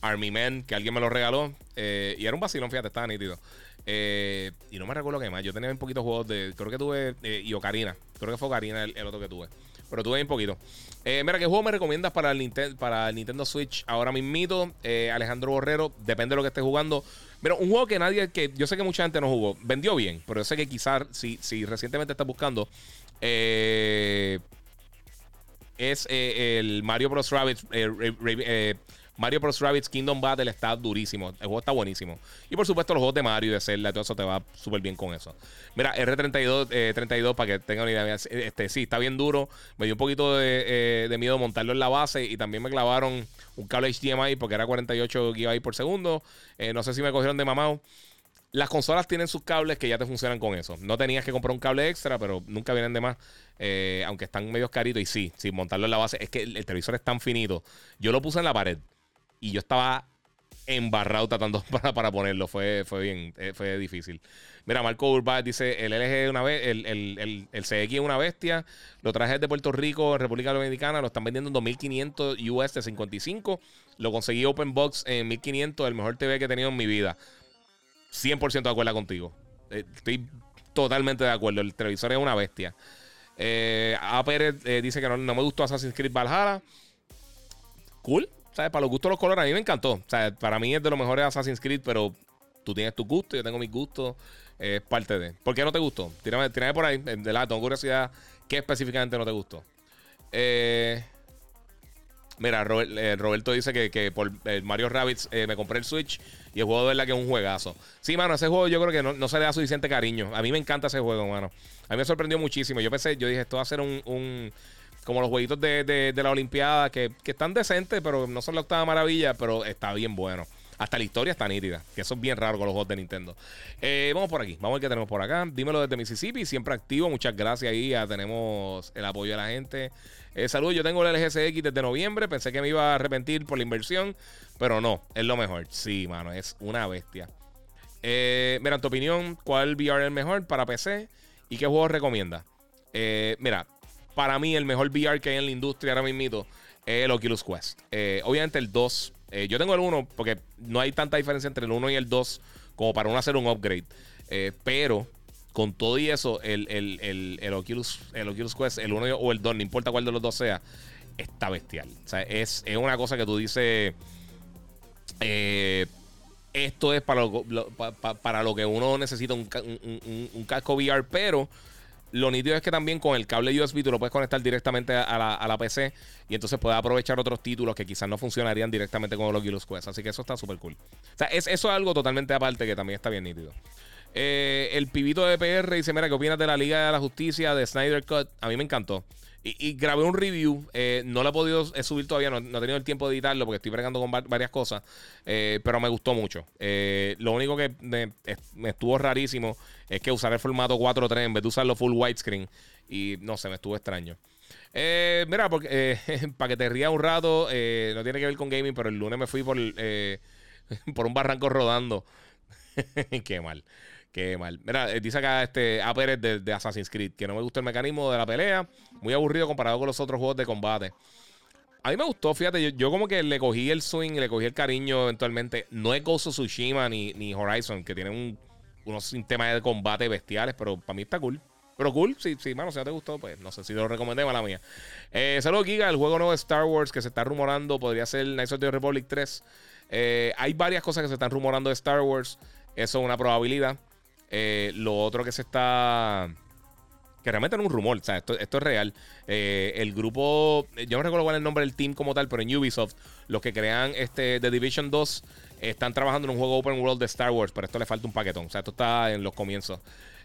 Army Men, que alguien me lo regaló. Y era un vacilón, fíjate, estaba nítido. Eh, y no me recuerdo qué más. Yo tenía un poquito de juegos de. Creo que tuve. Eh, y Ocarina. Creo que fue Ocarina el, otro que tuve. Pero tuve un poquito. mira, ¿qué juego me recomiendas para el, para Nintendo Switch ahora mismito? Alejandro Borrero, depende de lo que esté jugando. Pero un juego que nadie, que yo sé que mucha gente no jugó, vendió bien, pero yo sé que quizás si, si recientemente estás buscando, es el Mario Bros. Rabbit Mario Bros. Rabbids Kingdom Battle está durísimo. El juego está buenísimo. Y por supuesto, los juegos de Mario y de Zelda, todo eso te va súper bien con eso. Mira, R32, 32, eh, para que tengan una idea. Este, sí, está bien duro. Me dio un poquito de, eh, miedo montarlo en la base. Y también me clavaron un cable HDMI porque era 48 GB por segundo. Eh, no sé si me cogieron de mamado. Las consolas tienen sus cables que ya te funcionan con eso. No tenías que comprar un cable extra, pero nunca vienen de más. aunque están medio caritos. Y sí, sí, montarlo en la base. Es que el, televisor es tan finito. Yo lo puse en la pared y yo estaba embarrado tratando (laughs) para, para ponerlo. Fue, fue bien, eh, fue difícil. Mira, Marco Urbaz dice: el LG una vez, el, el, el, CX es una bestia. Lo traje de Puerto Rico, República Dominicana. Lo están vendiendo en 2500 US de 55. Lo conseguí Open Box en 1500, el mejor TV que he tenido en mi vida. 100% de acuerdo contigo. Eh, estoy totalmente de acuerdo. El televisor es una bestia. Eh, A. Pérez eh, dice que no, no me gustó Assassin's Creed Valhalla. Cool. ¿Sabes? Para los gustos los colores, a mí me encantó. Sea, para mí es de los mejores Assassin's Creed, pero tú tienes tu gusto, yo tengo mis gustos, es parte de. ¿Por qué no te gustó? Tírame, por ahí, de la tengo curiosidad, ¿qué específicamente no te gustó? Eh, mira, eh, Roberto dice que, por eh, Mario Rabbits me compré el Switch y el juego de verdad que es un juegazo. Sí, mano, ese juego yo creo que no, se le da suficiente cariño. A mí me encanta ese juego, mano. A mí me sorprendió muchísimo. Yo pensé, yo dije, esto va a ser un como los jueguitos de, la Olimpiada, que, están decentes, pero no son la octava maravilla, pero está bien bueno. Hasta la historia está nítida, que eso es bien raro con los juegos de Nintendo. Eh, vamos por aquí, vamos a ver qué tenemos por acá. Dímelo desde Mississippi, siempre activo. Muchas gracias ahí, ya tenemos el apoyo de la gente. Eh, saludos, yo tengo el LGCX desde noviembre. Pensé que me iba a arrepentir por la inversión, pero no, es lo mejor. Sí, mano, es una bestia. Eh, mira, en tu opinión, ¿cuál VR es el mejor para PC y qué juegos recomienda? Eh, mira, para mí el mejor VR que hay en la industria ahora mismo es el Oculus Quest. Eh, obviamente el 2, eh, yo tengo el 1 porque no hay tanta diferencia entre el 1 y el 2 como para uno hacer un upgrade. Eh, pero con todo y eso, el, Oculus, el Oculus Quest, el 1 o el 2, no importa cuál de los dos sea, está bestial. O sea, es, una cosa que tú dices... esto es para lo, para lo que uno necesita un, un casco VR, pero lo nítido es que también con el cable USB tú lo puedes conectar directamente a la, PC y entonces puedes aprovechar otros títulos que quizás no funcionarían directamente con los Oculus Quest. Así que eso está súper cool. O sea, es, eso es algo totalmente aparte que también está bien nítido. Eh, el pibito de PR dice: Mira, ¿qué opinas de la Liga de la Justicia de Snyder Cut? A mí me encantó. Y, grabé un review. Eh, no lo he podido subir todavía. No, he tenido el tiempo de editarlo porque estoy bregando con varias cosas. Eh, pero me gustó mucho. lo único que me, estuvo rarísimo es que usar el formato 4.3 en vez de usarlo full widescreen. Y no sé, me estuvo extraño. mira, porque, (laughs) para que te rías un rato, no tiene que ver con gaming, pero el lunes me fui por, (laughs) por un barranco rodando. (laughs) Qué mal. Qué mal. Mira, eh, dice acá este A Pérez de, Assassin's Creed que no me gustó el mecanismo de la pelea. Muy aburrido comparado con los otros juegos de combate. A mí me gustó, fíjate, yo, como que le cogí el swing, le cogí el cariño eventualmente. No es Ghost of Tsushima ni, ni Horizon, que tienen unos sistemas de combate bestiales, pero para mí está cool. Pero cool, sí, sí, mano, si no te gustó, pues no sé si lo recomendé, mala mía. Eh, saludos, Giga, el juego nuevo de Star Wars que se está rumorando podría ser Knights of the Republic 3. Eh, hay varias cosas que se están rumorando de Star Wars. Eso es una probabilidad. Eh, lo otro que se está que realmente es un rumor, o sea, esto, es real. Eh, el grupo, yo no recuerdo cuál es el nombre del team como tal, pero en Ubisoft, los que crean este The Division 2 están trabajando en un juego open world de Star Wars, pero esto le falta un paquetón, o sea, esto está en los comienzos.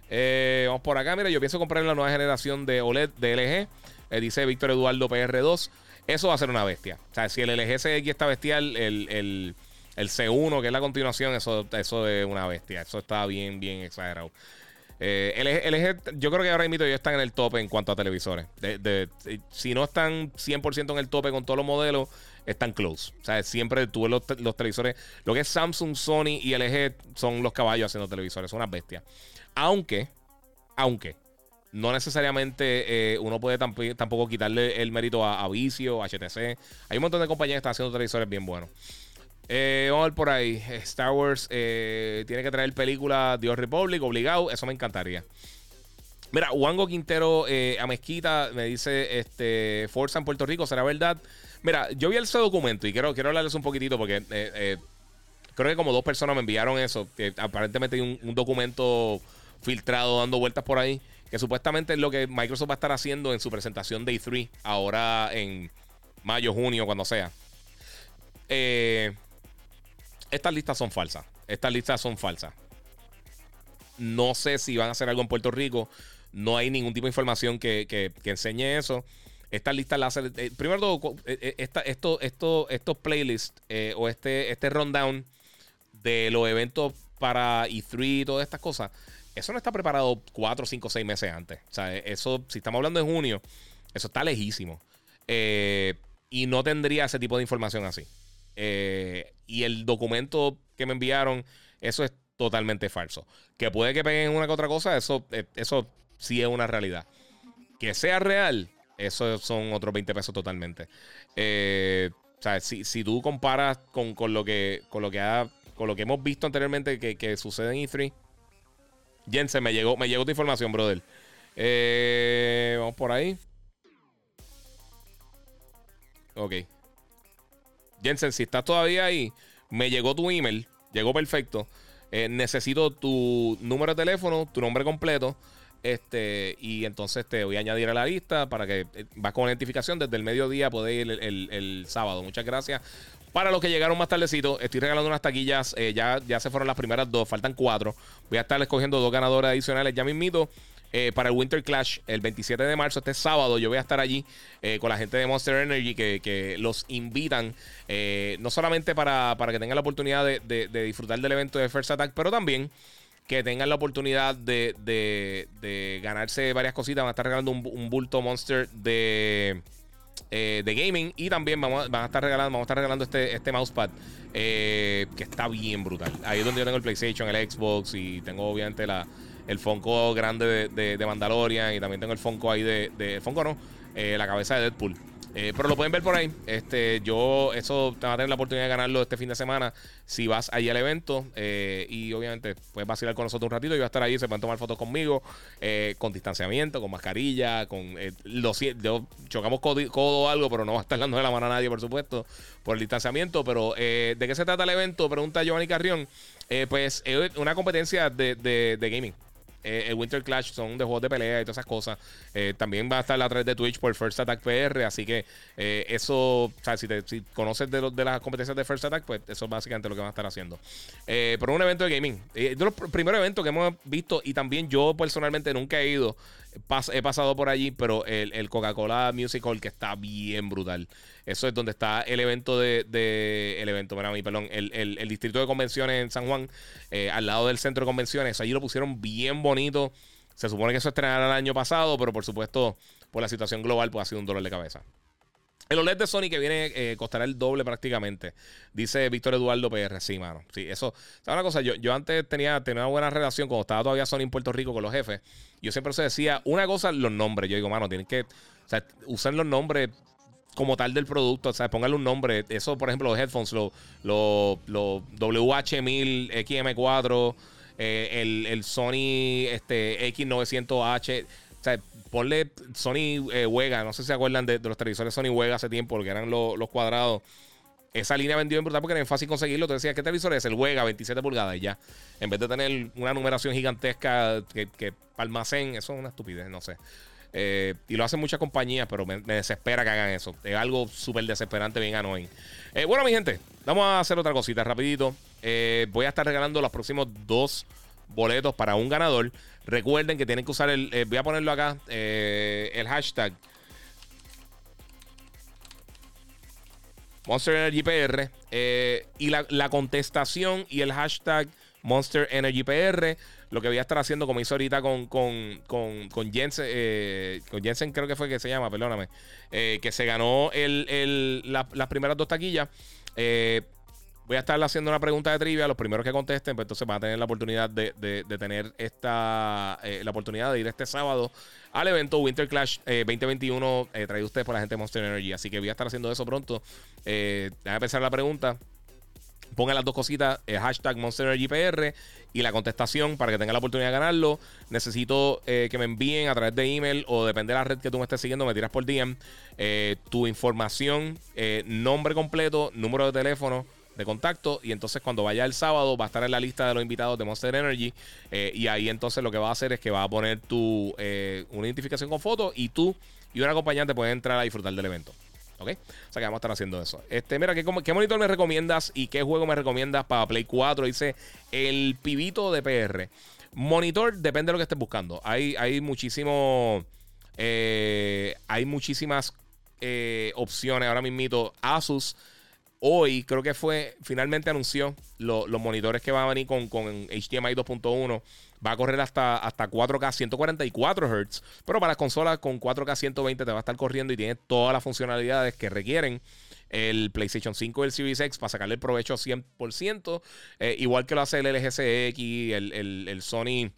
Eh, vamos por acá, mira, yo pienso comprar la nueva generación de OLED de LG, dice Víctor Eduardo PR2. Eso va a ser una bestia. O sea, si el LG CX está bestial, el, el C1, que es la continuación, eso, eso es una bestia. Eso está bien, bien exagerado. Eh, LG, yo creo que ahora mismo ya están en el tope en cuanto a televisores. si no están 100% en el tope con todos los modelos, están close. O sea, siempre tuve los, televisores. Lo que es Samsung, Sony y LG son los caballos haciendo televisores. Son unas bestias. Aunque, aunque, no necesariamente eh, uno puede tampoco quitarle el mérito a, a Vicio, a HTC. Hay un montón de compañías que están haciendo televisores bien buenos. Eh, vamos a ver por ahí. Star Wars eh, tiene que traer película Dios Republic, obligado. Eso me encantaría. Mira, Wango Quintero eh, a Mezquita me dice: este, Forza en Puerto Rico, ¿será verdad? Mira, yo vi ese documento y quiero, quiero hablarles un poquitito porque creo que como dos personas me enviaron eso. Aparentemente hay un, un, documento filtrado dando vueltas por ahí. Que supuestamente es lo que Microsoft va a estar haciendo en su presentación Day 3, ahora en mayo, junio, cuando sea. Eh estas listas son falsas. Estas listas son falsas. No sé si van a hacer algo en Puerto Rico. No hay ningún tipo de información que, enseñe eso. Estas listas las hacen. Eh, primero todo, eh, eh, esta, esto, esto, estos playlists o este, este rundown de los eventos para E3 y todas estas cosas, eso no está preparado 4, 5, 6 meses antes. O sea, eso, si estamos hablando de junio, eso está lejísimo. y no tendría ese tipo de información así. Eh, y el documento que me enviaron, eso es totalmente falso. Que puede que peguen una que otra cosa, eso, eh, eso sí es una realidad. Que sea real, eso son otros 20 pesos totalmente. Eh, o sea, si, tú comparas con, lo que con lo que ha, con lo que hemos visto anteriormente que, sucede en E3. Jensen, me llegó, me llegó tu información, brother. vamos por ahí. Ok. Jensen, si estás todavía ahí, me llegó tu email, llegó perfecto. Eh, necesito tu número de teléfono, tu nombre completo. Este, y entonces te voy a añadir a la lista para que eh, vas con identificación desde el mediodía, puedes ir el, sábado. Muchas gracias. Para los que llegaron más tardecito, estoy regalando unas taquillas. Eh, ya, ya se fueron las primeras dos, faltan cuatro. Voy a estar escogiendo dos ganadores adicionales ya mismito. Eh, para el Winter Clash el 27 de marzo, este sábado. Yo voy a estar allí eh, con la gente de Monster Energy que, los invitan, eh, no solamente para, que tengan la oportunidad de, disfrutar del evento de First Attack, pero también que tengan la oportunidad de, ganarse varias cositas. Van a estar regalando un, bulto Monster de. de gaming y también vamos, van a estar regalando, vamos a estar regalando este, este mousepad que está bien brutal. Ahí es donde yo tengo el PlayStation, el Xbox y tengo obviamente la, el Fonco grande de, de, Mandalorian y también tengo el Fonco ahí de, de no, eh, la cabeza de Deadpool. Eh, pero lo pueden ver por ahí. Este, yo, eso te va a tener la oportunidad de ganarlo este fin de semana si vas ahí al evento. Eh, y obviamente puedes vacilar con nosotros un ratito. Yo voy a estar ahí, se pueden tomar fotos conmigo, con distanciamiento, con mascarilla, con los yo, chocamos codo, o algo, pero no va a estar dando de la mano a nadie, por supuesto, por el distanciamiento. Pero ¿de qué se trata el evento? Pregunta Giovanni Carrión. pues es una competencia de, de, de gaming. Eh, el Winter Clash son de juegos de pelea y todas esas cosas. Eh, también va a estar la red de Twitch por First Attack PR. Así que eh, eso, o sea, si, te, si conoces de, de, las competencias de First Attack, pues eso es básicamente lo que van a estar haciendo. pero un evento de gaming. de los primeros eventos que hemos visto, y también yo personalmente nunca he ido, he pasado por allí, pero el, Coca-Cola Music Hall que está bien brutal. Eso es donde está el evento de. el evento, para mí, perdón. El, distrito de convenciones en San Juan, eh, al lado del centro de convenciones. Allí lo pusieron bien bonito. Se supone que eso estrenará el año pasado, pero por supuesto, por la situación global, pues ha sido un dolor de cabeza. El OLED de Sony que viene eh, costará el doble prácticamente. Dice Víctor Eduardo PR. Sí, mano. Sí, eso. ¿Sabes una cosa? Yo, yo antes tenía, tenía una buena relación cuando estaba todavía Sony en Puerto Rico con los jefes. Yo siempre se decía, una cosa, los nombres. Yo digo, mano, tienen que. O sea, usen los nombres como tal del producto. O sea, pónganle un nombre. Eso, por ejemplo, los headphones, los, los, WH1000 XM4, el, el, Sony este, X900H. O sea, ponle Sony eh, Wega. No sé si se acuerdan de, los televisores Sony Wega hace tiempo, porque eran los cuadrados. Esa línea vendió en brutal porque era fácil conseguirlo. Te decía, ¿qué televisor es? El Wega, 27 pulgadas y ya. En vez de tener una numeración gigantesca que, que almacén, eso es una estupidez, no sé. Eh, y lo hacen muchas compañías, pero me, desespera que hagan eso. Es algo súper desesperante, bien annoying. Eh, bueno, mi gente, vamos a hacer otra cosita rapidito. Eh, voy a estar regalando los próximos dos boletos para un ganador. Recuerden que tienen que usar el... voy a ponerlo acá, el hashtag. Monster Energy PR. y la, la contestación y el hashtag Monster Energy PR lo que voy a estar haciendo, como hizo ahorita con, con, con, Jensen, eh, con Jensen creo que fue que se llama, perdóname, eh, que se ganó el, las primeras dos taquillas. Eh, voy a estar haciendo una pregunta de trivia. Los primeros que contesten, pues entonces van a tener la oportunidad de, tener esta la oportunidad de ir este sábado al evento Winter Clash 2021 traído ustedes por la gente de Monster Energy. Así que voy a estar haciendo eso pronto. Eh, a empezar la pregunta. Pongan las dos cositas, el hashtag MonsterEnergyPR y la contestación para que tengan la oportunidad de ganarlo. Necesito eh, que me envíen a través de email o depende de la red que tú me estés siguiendo, me tiras por DM, eh, tu información, eh, nombre completo, número de teléfono de contacto y entonces cuando vaya el sábado va a estar en la lista de los invitados de Monster Energy y ahí entonces lo que va a hacer es que va a poner tu una identificación con foto y tú y un acompañante pueden entrar a disfrutar del evento. ¿Ok? O sea que vamos a estar haciendo eso. Este, mira, ¿qué, ¿qué, monitor me recomiendas y qué juego me recomiendas para Play 4? Dice el pibito de PR. Monitor depende de lo que estés buscando. Hay, hay muchísimo. Eh, hay muchísimas eh, opciones. Ahora mismo, Asus. Hoy creo que fue, finalmente anunció los monitores que van a venir con, con HDMI 2.1 va a correr hasta, hasta 4K 144 Hz. Pero para las consolas con 4K 120 te va a estar corriendo y tiene todas las funcionalidades que requieren el PlayStation 5 y el Series X para sacarle el provecho 100%. Eh, igual que lo hace el LG CX, el, el, Sony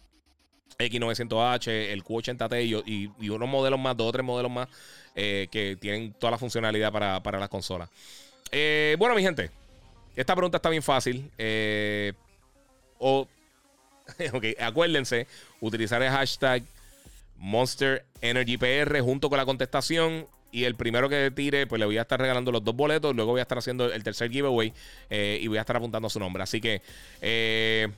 X900H, el Q80T y, unos modelos más, dos o tres modelos más eh, que tienen toda la funcionalidad para, para las consolas. Eh, bueno, mi gente, esta pregunta está bien fácil. (laughs) ok, acuérdense, utilizar el hashtag Monster Energy PR junto con la contestación. Y el primero que tire, pues le voy a estar regalando los dos boletos. Luego voy a estar haciendo el tercer giveaway eh, y voy a estar apuntando su nombre. Así que, eh,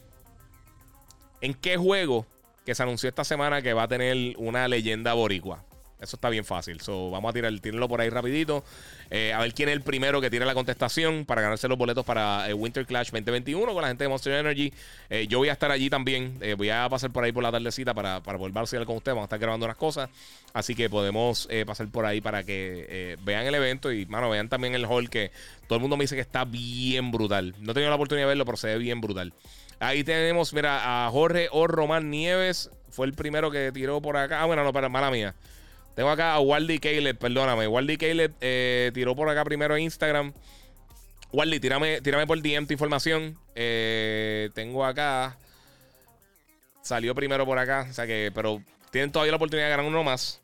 ¿en qué juego que se anunció esta semana que va a tener una leyenda boricua? Eso está bien fácil. So, vamos a tirar, tírenlo por ahí rapidito. Eh, a ver quién es el primero que tire la contestación para ganarse los boletos para eh, Winter Clash 2021 con la gente de Monster Energy. Eh, yo voy a estar allí también. voy a pasar por ahí por la tardecita para, para volver a con ustedes. Vamos a estar grabando unas cosas. Así que podemos pasar por ahí para que vean el evento y, mano, vean también el hall que todo el mundo me dice que está bien brutal. No he tenido la oportunidad de verlo, pero se ve bien brutal. Ahí tenemos, mira, a Jorge O. Román Nieves. Fue el primero que tiró por acá. Ah, bueno, no, para mala mía. Tengo acá a Waldy Caleb, perdóname. Waldy Caleb eh, tiró por acá primero en Instagram. Waldy, tírame, tírame por DM tu información. Eh, tengo acá. Salió primero por acá. O sea que, pero tienen todavía la oportunidad de ganar uno más.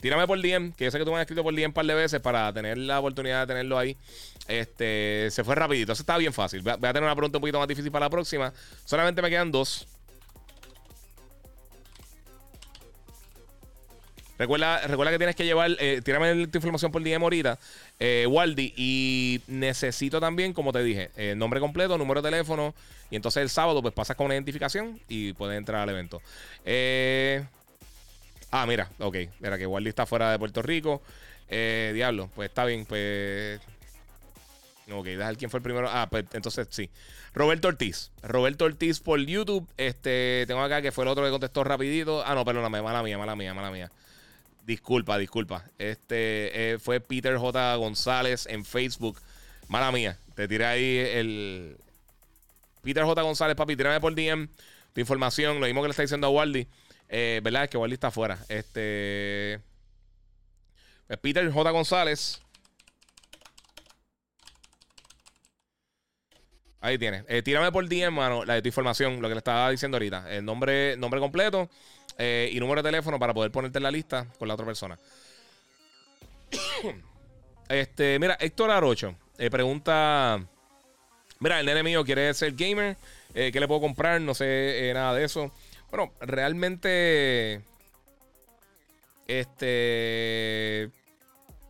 Tírame por DM, que yo sé que tú me has escrito por DM un par de veces para tener la oportunidad de tenerlo ahí. Este, se fue rapidito. Eso está bien fácil. Voy a tener una pregunta un poquito más difícil para la próxima. Solamente me quedan dos. Recuerda, recuerda que tienes que llevar, eh, tírame tu información por DM ahorita, eh, Waldi, y necesito también, como te dije, eh, nombre completo, número de teléfono, y entonces el sábado pues pasas con una identificación y puedes entrar al evento. Eh, ah, mira, ok, mira que Waldi está fuera de Puerto Rico. diablo, pues está bien, pues... Ok, déjame quién fue el primero. Ah, pues entonces sí. Roberto Ortiz. Roberto Ortiz por YouTube. Este, tengo acá que fue el otro que contestó rapidito. Ah, no, perdóname, mala mía, mala mía, mala mía. Disculpa, disculpa. Este eh, fue Peter J. González en Facebook. Mala mía. Te tiré ahí el. Peter J. González, papi, tírame por DM tu información. Lo mismo que le está diciendo a Waldi. Eh, ¿Verdad? Es que Waldi está afuera. Este. Peter J. González. Ahí tiene. Eh, tírame por DM, hermano, la de tu información, lo que le estaba diciendo ahorita. El nombre, nombre completo eh, y número de teléfono para poder ponerte en la lista con la otra persona. (coughs) este, mira, Héctor Arocho eh, pregunta: Mira, el nene mío quiere ser gamer. ¿Qué le puedo comprar? No sé nada de eso. Bueno, realmente. Este.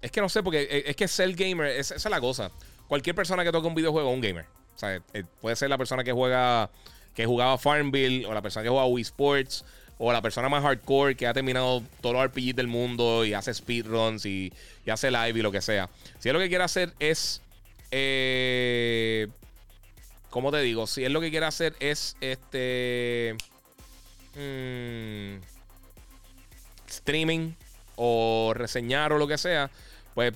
Es que no sé, porque es que ser gamer, esa es la cosa. Cualquier persona que toque un videojuego es un gamer. O sea, eh, puede ser la persona que juega, que jugaba Farmville, o la persona que juega Wii Sports, o la persona más hardcore que ha terminado todos los RPGs del mundo y hace speedruns y, hace live y lo que sea. Si él lo que quiere hacer es. Eh, ¿Cómo te digo? Si él lo que quiere hacer es este. Mm, streaming o reseñar o lo que sea, pues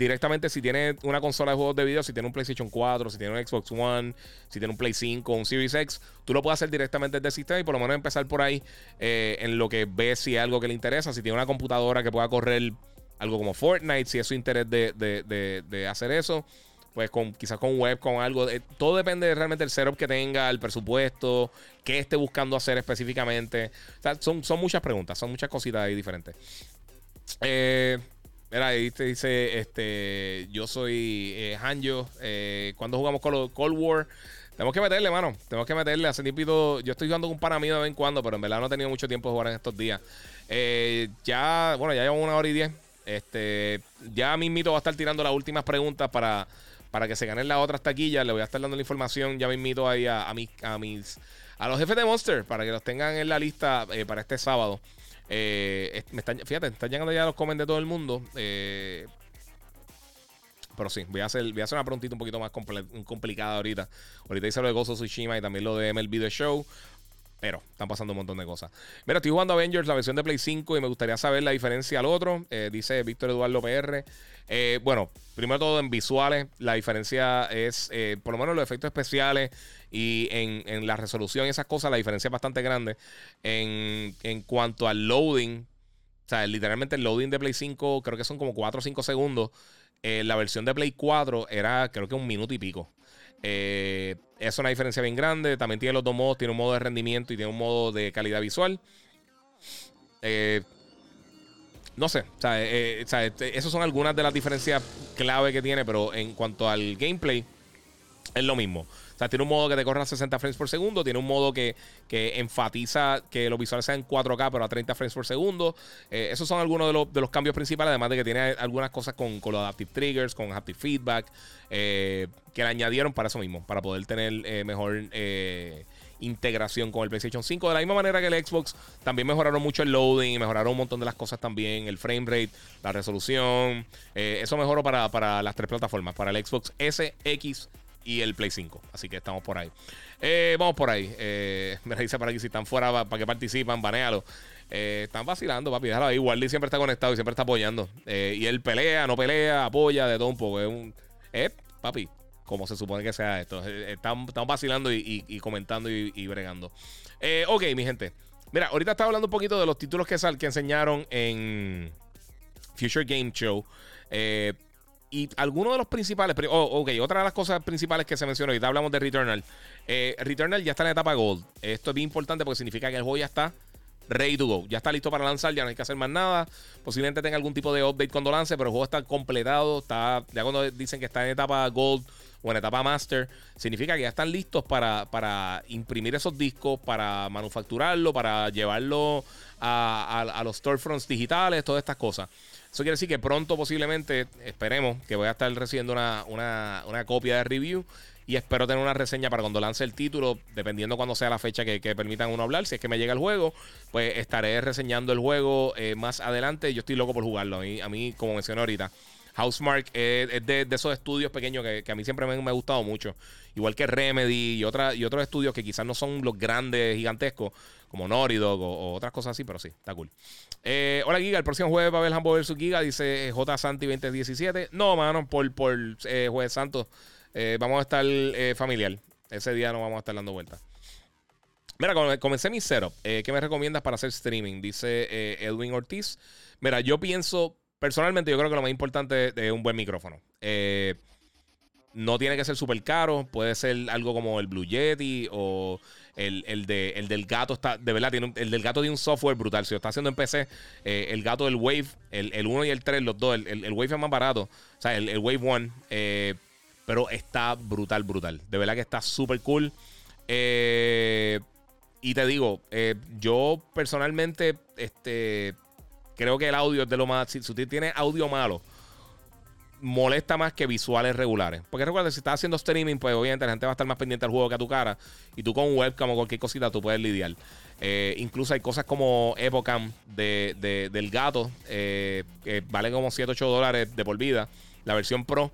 directamente si tiene una consola de juegos de video, si tiene un PlayStation 4, si tiene un Xbox One, si tiene un Play 5, un Series X, tú lo puedes hacer directamente desde el sistema y por lo menos empezar por ahí eh, en lo que ves si hay algo que le interesa, si tiene una computadora que pueda correr algo como Fortnite, si es su interés de, hacer eso pues con quizás con web, con algo. Eh, todo depende realmente del setup que tenga, el presupuesto, qué esté buscando hacer específicamente. son, son muchas preguntas, son muchas cositas ahí diferentes. Eh, Mira, ahí te dice, este, yo soy eh, Hanjo. Eh, cuando jugamos Cold, War, tenemos que meterle, mano. Tenemos que meterle. Hace tiempito, yo estoy jugando con un pana mío de vez en cuando, pero en verdad no he tenido mucho tiempo de jugar en estos días. Eh, ya, bueno, ya llevo una hora y diez. Este, ya mismito va a estar tirando las últimas preguntas para, para que se ganen las otras taquillas. Le voy a estar dando la información ya mismito ahí a, a, mis, a mis, a los jefes de Monster para que los tengan en la lista eh, para este sábado. Eh, me están, fíjate, están llegando ya los comments de todo el mundo. Eh, pero sí, voy a hacer, voy a hacer una preguntita un poquito más complicada ahorita. Ahorita hice lo de Gozo Tsushima y también lo de MLB The Show. Pero están pasando un montón de cosas. Mira, estoy jugando Avengers, la versión de Play 5, y me gustaría saber la diferencia al otro. Eh, dice Víctor Eduardo PR. Eh, bueno, primero todo en visuales, la diferencia es, eh, por lo menos los efectos especiales y en, la resolución y esas cosas, la diferencia es bastante grande. En, en cuanto al loading, o sea, literalmente el loading de Play 5 creo que son como 4 o 5 segundos. la versión de Play 4 era creo que un minuto y pico. Eh, es una diferencia bien grande. También tiene los dos modos. Tiene un modo de rendimiento y tiene un modo de calidad visual. Eh, no sé. Eh, este, esas son algunas de las diferencias clave que tiene. Pero en cuanto al gameplay, es lo mismo sea, tiene un modo que te corre a 60 frames por segundo, tiene un modo que, enfatiza que los visuales sean en 4K, pero a 30 frames por segundo. Eh, esos son algunos de los, cambios principales, además de que tiene algunas cosas con, con los adaptive triggers, con haptic feedback, eh, que le añadieron para eso mismo, para poder tener eh, mejor integración con el PlayStation 5. De la misma manera que el Xbox, también mejoraron mucho el loading, mejoraron un montón de las cosas también, el frame rate, la resolución. eso mejoró para, para las tres plataformas, para el Xbox S, X y el Play 5. Así que estamos por ahí. Eh, vamos por ahí. Eh, (laughs) me dice para aquí si están fuera para que participan, banealo. Eh, están vacilando, papi. Déjalo ahí. Wally siempre está conectado y siempre está apoyando. Eh, y él pelea, no pelea, apoya de todo un poco. Es un. Eh, papi, como se supone que sea esto. Están, vacilando y, comentando y, bregando. ok, mi gente. Mira, ahorita estaba hablando un poquito de los títulos que, sal, que enseñaron en Future Game Show. Eh, y algunos de los principales, oh, ok, otra de las cosas principales que se mencionó, ahorita hablamos de Returnal. Eh, Returnal ya está en la etapa Gold. Esto es bien importante porque significa que el juego ya está ready to go. Ya está listo para lanzar, ya no hay que hacer más nada. Posiblemente tenga algún tipo de update cuando lance, pero el juego está completado. Está, ya cuando dicen que está en etapa Gold o en etapa Master, significa que ya están listos para, para imprimir esos discos, para manufacturarlo, para llevarlo a, a los storefronts digitales, todas estas cosas. Eso quiere decir que pronto posiblemente, esperemos, que voy a estar recibiendo una, una, copia de review y espero tener una reseña para cuando lance el título, dependiendo cuando sea la fecha que, permitan uno hablar. Si es que me llega el juego, pues estaré reseñando el juego eh, más adelante. Yo estoy loco por jugarlo. A mí, a mí como mencioné ahorita, Housemark es, de, esos estudios pequeños que, a mí siempre me, ha gustado mucho. Igual que Remedy y, otra, y otros estudios que quizás no son los grandes, gigantescos, como Noridog o, otras cosas así, pero sí, está cool. Eh, hola Giga, el próximo jueves va a haber Hambo vs Giga, dice eh, J. Santi 2017. No, mano, por, por eh, Jueves Santo vamos a estar familiar. Ese día no vamos a estar dando vueltas. Mira, comencé mi setup. ¿Qué me recomiendas para hacer streaming? Dice Edwin Ortiz. Mira, yo pienso personalmente yo creo que lo más importante es un buen micrófono. Eh, no tiene que ser súper caro, puede ser algo como el Blue Yeti o el, de, el del gato está, de verdad, tiene el del gato tiene un software brutal. Si lo está haciendo en PC, eh, el gato del Wave, el, 1 y el 3, los dos, el, Wave es más barato, o sea, el, Wave 1, eh, pero está brutal, brutal. De verdad que está súper cool. Y te digo, yo personalmente, este, creo que el audio es de lo más, si usted tiene audio malo, molesta más que visuales regulares. Porque recuerda, si estás haciendo streaming, pues obviamente la gente va a estar más pendiente del juego que a tu cara. Y tú con webcam o cualquier cosita tú puedes lidiar. Eh, incluso hay cosas como Epocam de, del gato, eh, que valen como 7, 8 dólares de por vida. La versión Pro.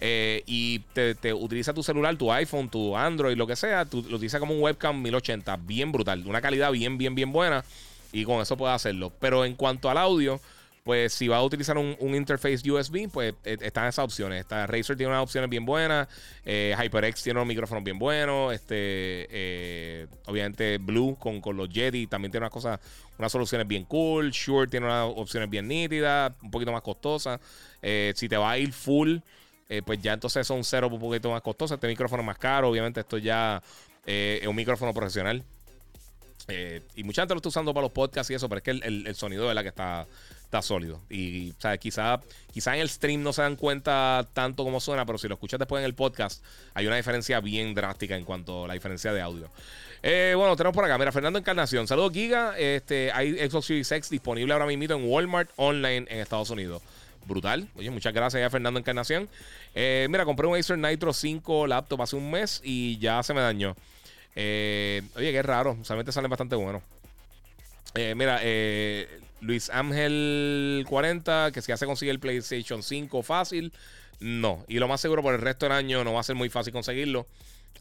Eh, y te, utiliza tu celular, tu iPhone, tu Android, lo que sea. Tú lo utilizas como un webcam 1080. Bien brutal. Una calidad bien, bien, bien buena. Y con eso puedes hacerlo. Pero en cuanto al audio pues si va a utilizar un, interface USB, pues eh, están esas opciones. Esta Razer tiene unas opciones bien buenas. Eh, HyperX tiene unos micrófonos bien buenos. Este, eh, obviamente Blue con, con, los Yeti también tiene unas cosas, unas soluciones bien cool. Shure tiene unas opciones bien nítidas, un poquito más costosas. si te va a ir full, pues ya entonces son cero un poquito más costosas. Este micrófono es más caro. Obviamente esto ya es un micrófono profesional. Y mucha gente lo está usando para los podcasts y eso, pero es que el, sonido es la que está está sólido. Y, o sea, quizá en el stream no se dan cuenta tanto como suena, pero si lo escuchas después en el podcast, hay una diferencia bien drástica en cuanto a la diferencia de audio. Eh, bueno, tenemos por acá, mira, Fernando Encarnación. Saludos, Giga. Este, hay Xbox Series X disponible ahora mismo en Walmart Online en Estados Unidos. Brutal. Oye, muchas gracias a Fernando Encarnación. Eh, mira, compré un Acer Nitro 5 laptop hace un mes y ya se me dañó. Eh, oye, qué raro. Solamente salen bastante buenos. mira, eh, Luis Ángel 40, que si hace conseguir el PlayStation 5 fácil, no. Y lo más seguro por el resto del año no va a ser muy fácil conseguirlo.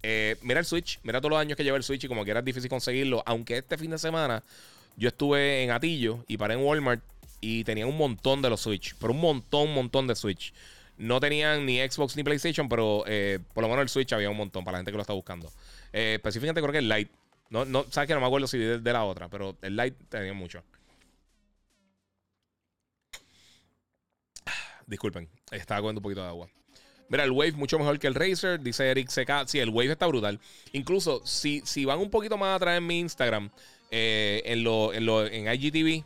Eh, mira el Switch, mira todos los años que lleva el Switch y como que era difícil conseguirlo. Aunque este fin de semana yo estuve en Atillo y paré en Walmart y tenía un montón de los Switch, pero un montón, un montón de Switch. No tenían ni Xbox ni PlayStation, pero eh, por lo menos el Switch había un montón para la gente que lo está buscando. Eh, específicamente creo que el Lite. No, no, sabes que no me acuerdo si de, de la otra, pero el Lite tenía mucho. Disculpen, estaba comiendo un poquito de agua. Mira, el Wave mucho mejor que el Razer, dice Eric CK. Sí, el Wave está brutal. Incluso, si, si van un poquito más atrás en mi Instagram, eh, en, lo, en, lo, en IGTV,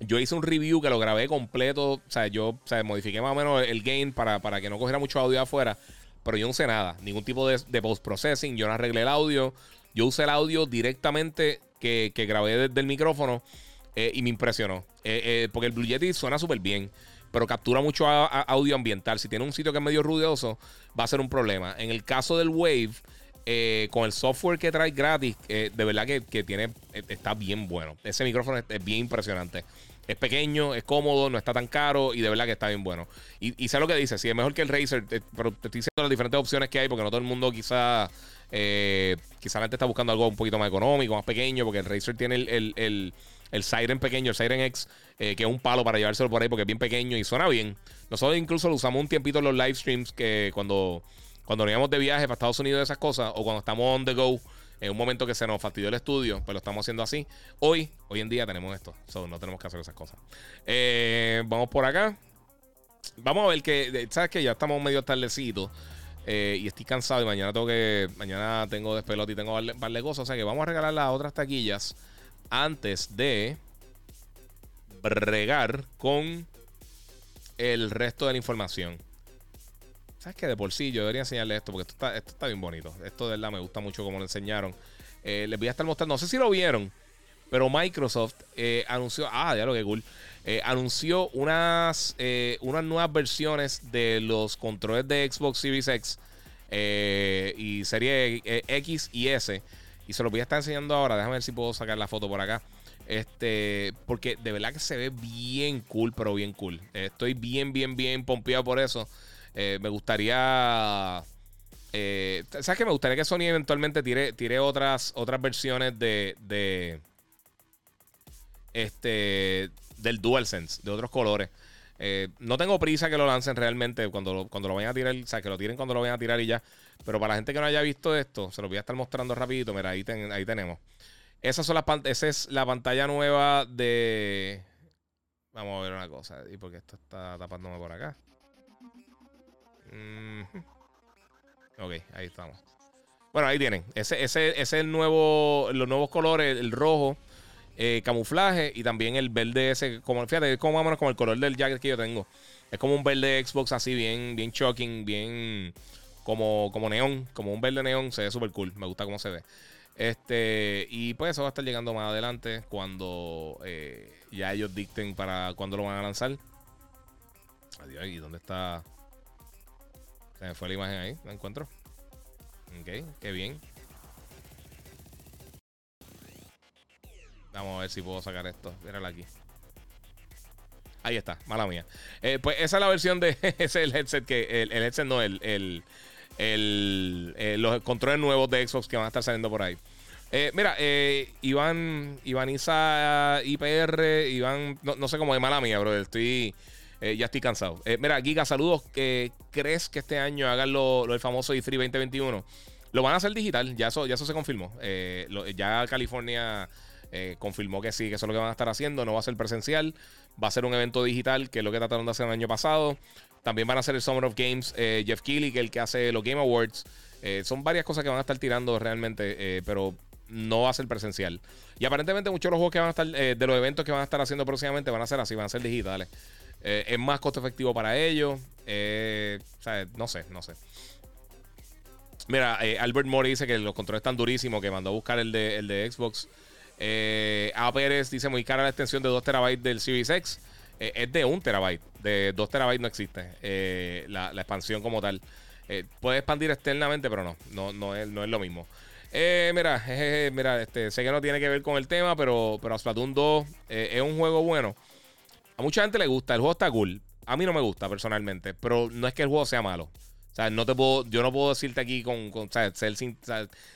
yo hice un review que lo grabé completo. O sea, yo o sea, modifiqué más o menos el gain para, para que no cogiera mucho audio afuera. Pero yo no usé nada, ningún tipo de, de post-processing. Yo no arreglé el audio. Yo usé el audio directamente que, que grabé desde el micrófono eh, y me impresionó. Eh, porque el Blue Yeti suena súper bien pero captura mucho audio ambiental. Si tiene un sitio que es medio ruidoso, va a ser un problema. En el caso del Wave, eh, con el software que trae gratis, eh, de verdad que, tiene, eh, está bien bueno. Ese micrófono es, bien impresionante. Es pequeño, es cómodo, no está tan caro y de verdad que está bien bueno. Y, y sé lo que dice, si es mejor que el Razer, pero te estoy diciendo las diferentes opciones que hay porque no todo el mundo quizá, quizá la gente está buscando algo un poquito más económico, más pequeño, porque el Razer tiene el el Siren pequeño, el Siren X, eh, que es un palo para llevárselo por ahí porque es bien pequeño y suena bien. Nosotros incluso lo usamos un tiempito en los live streams que cuando, cuando nos de viaje para Estados Unidos, esas cosas, o cuando estamos on the go, en un momento que se nos fastidió el estudio, pues lo estamos haciendo así. Hoy, hoy en día tenemos esto, no tenemos que hacer esas cosas. Eh, vamos por acá. Vamos a ver que, ¿sabes que Ya estamos medio tardecitos. Eh, y estoy cansado y mañana tengo que. Mañana tengo despelote y tengo un cosas. O sea que vamos a regalar las otras taquillas antes de bregar con el resto de la información. ¿Sabes qué? De por sí yo debería enseñarle esto porque esto está, esto está bien bonito. Esto de verdad me gusta mucho como lo enseñaron. Eh, les voy a estar mostrando, no sé si lo vieron, pero Microsoft eh, anunció, ah, ya lo que cool, eh, anunció unas, unas nuevas versiones de los controles de Xbox Series X y serie X y S y se lo voy a estar enseñando ahora. Déjame ver si puedo sacar la foto por acá. Este, porque de verdad que se ve bien cool, pero bien cool. Estoy bien, bien, bien pompeado por eso. Eh, me gustaría. Eh, ¿Sabes qué? Me gustaría que Sony eventualmente tire, tire otras, otras versiones de. Este. Del DualSense, de otros colores. Eh, no tengo prisa que lo lancen realmente cuando lo, cuando lo vayan a tirar, o sea, que lo tiren cuando lo vayan a tirar y ya. Pero para la gente que no haya visto esto, se lo voy a estar mostrando rapidito. Mira, ahí, ahí tenemos. Esas son las esa es la pantalla nueva de... Vamos a ver una cosa. ¿Y porque esto está tapándome por acá? Ok, ahí estamos. Bueno, ahí tienen. Ese, ese, es el nuevo, los nuevos colores, el rojo, eh, camuflaje y también el verde ese, como, fíjate, es como como el color del jacket que yo tengo. Es como un verde Xbox así, bien, bien shocking, bien como, como neón, como un verde neón, se ve súper cool. Me gusta cómo se ve. Este, y pues eso va a estar llegando más adelante cuando eh, ya ellos dicten para cuándo lo van a lanzar. Adiós, ¿y dónde está? Se me fue la imagen ahí, la encuentro. Ok, qué bien. Vamos a ver si puedo sacar esto. Mírala aquí. Ahí está, mala mía. Eh, pues esa es la versión de. (laughs) ese es el headset que. El, headset no, el, el, eh, los controles nuevos de Xbox que van a estar saliendo por ahí. Eh, mira, Iván, Iván Isa IPR, Iván, no, sé cómo es mala mía, bro. Estoy. Ya estoy cansado. mira, Giga, saludos. ¿Crees que este año hagan lo, lo del famoso E3 2021? Lo van a hacer digital, ya eso, ya eso se confirmó. ya California eh, confirmó que sí, que eso es lo que van a estar haciendo. No va a ser presencial, va a ser un evento digital, que es lo que trataron de hacer el año pasado. También van a hacer el Summer of Games. Eh, Jeff Keighley, que es el que hace los Game Awards. Eh, son varias cosas que van a estar tirando realmente, pero no va a ser presencial. Y aparentemente muchos de los juegos que van a estar, de los eventos que van a estar haciendo próximamente van a ser así, van a ser digitales. Es más costo efectivo para ellos. no sé, no sé. Mira, Albert Mori dice que los controles están durísimos, que mandó a buscar el de, el de Xbox. Eh, a Pérez dice muy cara la extensión de 2 terabytes del Series X. Eh, es de 1 terabyte. De 2 terabytes no existe eh, la, expansión como tal. Eh, puede expandir externamente, pero no, no, no, es, no es lo mismo. mira, (laughs) mira este, sé que no tiene que ver con el tema, pero, pero Splatoon 2 es un juego bueno. A mucha gente le gusta, el juego está cool. A mí no me gusta personalmente, pero no es que el juego sea malo. O sea, no te puedo, yo no puedo decirte aquí con, con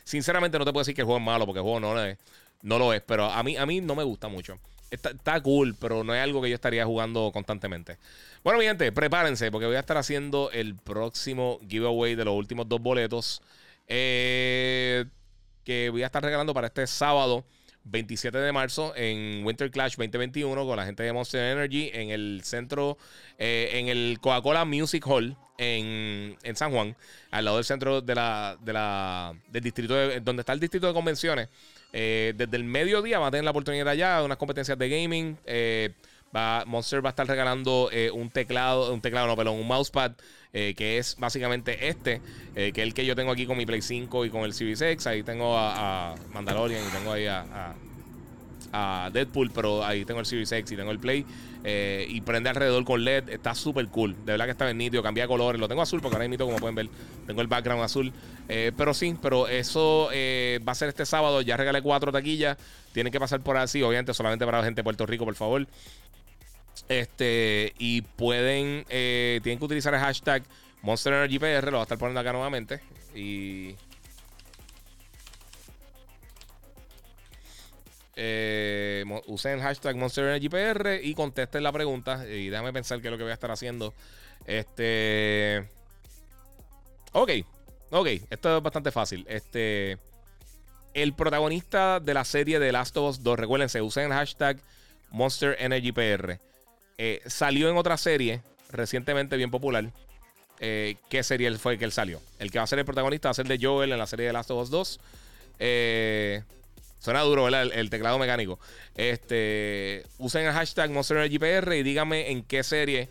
sinceramente no te puedo decir que el juego es malo porque el juego no es, no lo es, pero a mí, a mí no me gusta mucho. Está, cool, pero no es algo que yo estaría jugando constantemente. Bueno, mi gente, prepárense porque voy a estar haciendo el próximo giveaway de los últimos dos boletos. Eh, que voy a estar regalando para este sábado 27 de marzo en Winter Clash 2021 con la gente de Monster Energy en el centro, eh, en el Coca-Cola Music Hall en, San Juan, al lado del centro de la, de la, del distrito, donde está el distrito de convenciones. Eh, desde el mediodía va a tener la oportunidad allá de unas competencias de gaming. Eh, va, Monster va a estar regalando eh, un teclado, un teclado, no, perdón, un mousepad, que es básicamente este, que es el que yo tengo aquí con mi Play 5 y con el Series X. Ahí tengo a, Mandalorian y tengo ahí a, Deadpool, pero ahí tengo el Series X y tengo el Play. y prende alrededor con LED. Está súper cool. De verdad que está bien nítido. Cambia colores. Lo tengo azul porque ahora mismo, como pueden ver, tengo el background azul. Eh, pero sí, pero eso eh, va a ser este sábado. Ya regalé cuatro taquillas. Tienen que pasar por así, obviamente, solamente para la gente de Puerto Rico, por favor. Este, y pueden, eh, tienen que utilizar el hashtag Monster Energy PR. Lo voy a estar poniendo acá nuevamente. Y. usen el hashtag Monster Energy PR y contesten la pregunta. Y déjame pensar qué es lo que voy a estar haciendo. Este. Ok, Ok, esto es bastante fácil. Este. El protagonista de la serie de Last of Us 2, recuerden, se usa el hashtag Monster Energy PR. Eh, salió en otra serie recientemente bien popular. Eh, ¿Qué serie fue que él salió? El que va a ser el protagonista va a ser de Joel en la serie de Last of Us 2. Eh, suena duro, ¿verdad? El, teclado mecánico. Este, usen el hashtag Monster Energy PR y díganme en qué serie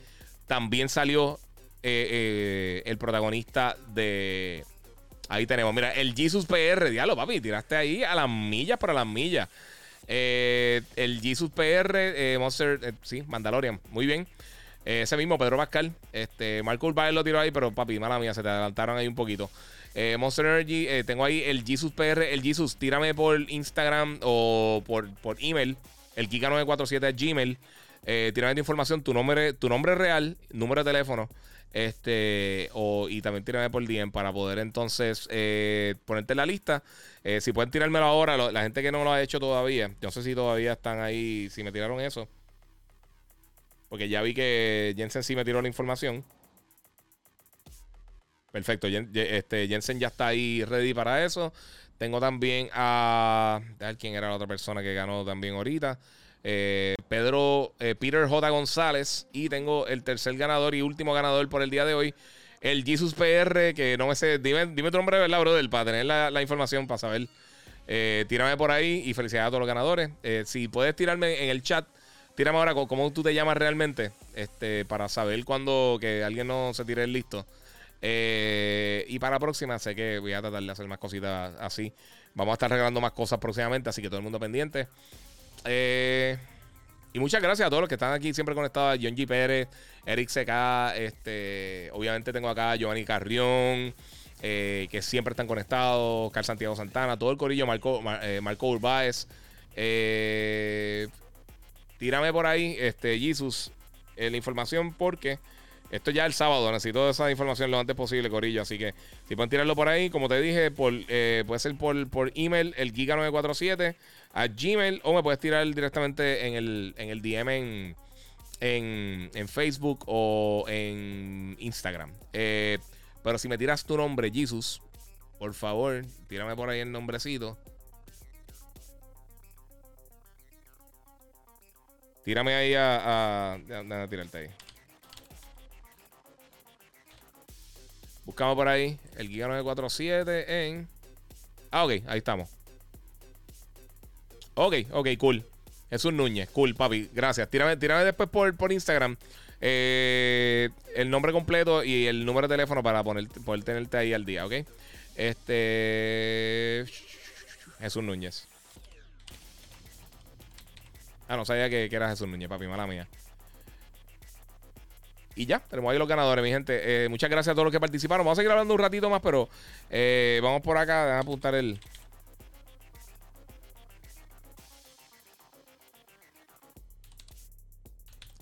también salió el protagonista de, Ahí tenemos, mira, el Jesus PR, diablo, papi, tiraste ahí a las millas para las millas. Eh, el Jesus PR, eh, Monster, eh, sí, Mandalorian, muy bien. ese mismo, Pedro Pascal. Este, Marco Urbay lo tiró ahí, pero papi, mala mía, se te adelantaron ahí un poquito. Monster Energy, tengo ahí el Jesus PR, el Jesus, tírame por Instagram o por, por email, el Kika947 Gmail. tírame tu información, tu nombre, tu nombre real, número de teléfono. Este, o, y también tírame por DM para poder entonces eh, ponerte en la lista. Eh, si pueden tirármelo ahora, la gente que no lo ha hecho todavía, no sé si todavía están ahí, si me tiraron eso. Porque ya vi que Jensen sí me tiró la información. Perfecto, este, Jensen ya está ahí ready para eso. Tengo también a. ver quién era la otra persona que ganó también ahorita. Eh, Pedro eh, Peter J. González. Y tengo el tercer ganador y último ganador por el día de hoy. El Jesus PR, que no me sé. Dime, dime tu nombre verdad, brother, para tener la, información, para saber. Eh, tírame por ahí y felicidades a todos los ganadores. si puedes tirarme en el chat, tírame ahora cómo tú te llamas realmente. Este, para saber cuando que alguien no se tire el listo. Y para la próxima, sé que voy a tratar de hacer más cositas así. Vamos a estar regalando más cosas próximamente, así que todo el mundo pendiente. Eh, y muchas gracias a todos los que están aquí siempre conectados. John G. Pérez, Eric CK, este, obviamente tengo acá a Giovanni Carrión, eh, que siempre están conectados. Carl Santiago Santana, todo el corillo, Marco, Marco Urbáez. tírame por ahí, este, Jesus, la información porque esto ya el sábado, necesito esa información lo antes posible, Corillo. Así que si pueden tirarlo por ahí, como te dije, por, eh, puede ser por, por email, el Giga947 a Gmail, o me puedes tirar directamente en el, en el DM en, en, Facebook o en Instagram. Eh, pero si me tiras tu nombre, Jesus, por favor, tírame por ahí el nombrecito. Tírame ahí a. a, a, a tirarte ahí. Buscamos por ahí el Giga 947 en. Ah, ok, ahí estamos. Ok, ok, cool. Jesús Núñez, cool, papi. Gracias. Tírame, después por, por Instagram eh, el nombre completo y el número de teléfono para poner, poder tenerte ahí al día, ¿ok? Este. Jesús Núñez. Ah, no sabía que, que era Jesús Núñez, papi, mala mía. Y ya, tenemos ahí los ganadores, mi gente. Eh, muchas gracias a todos los que participaron. Vamos a seguir hablando un ratito más, pero eh, vamos por acá. a apuntar el.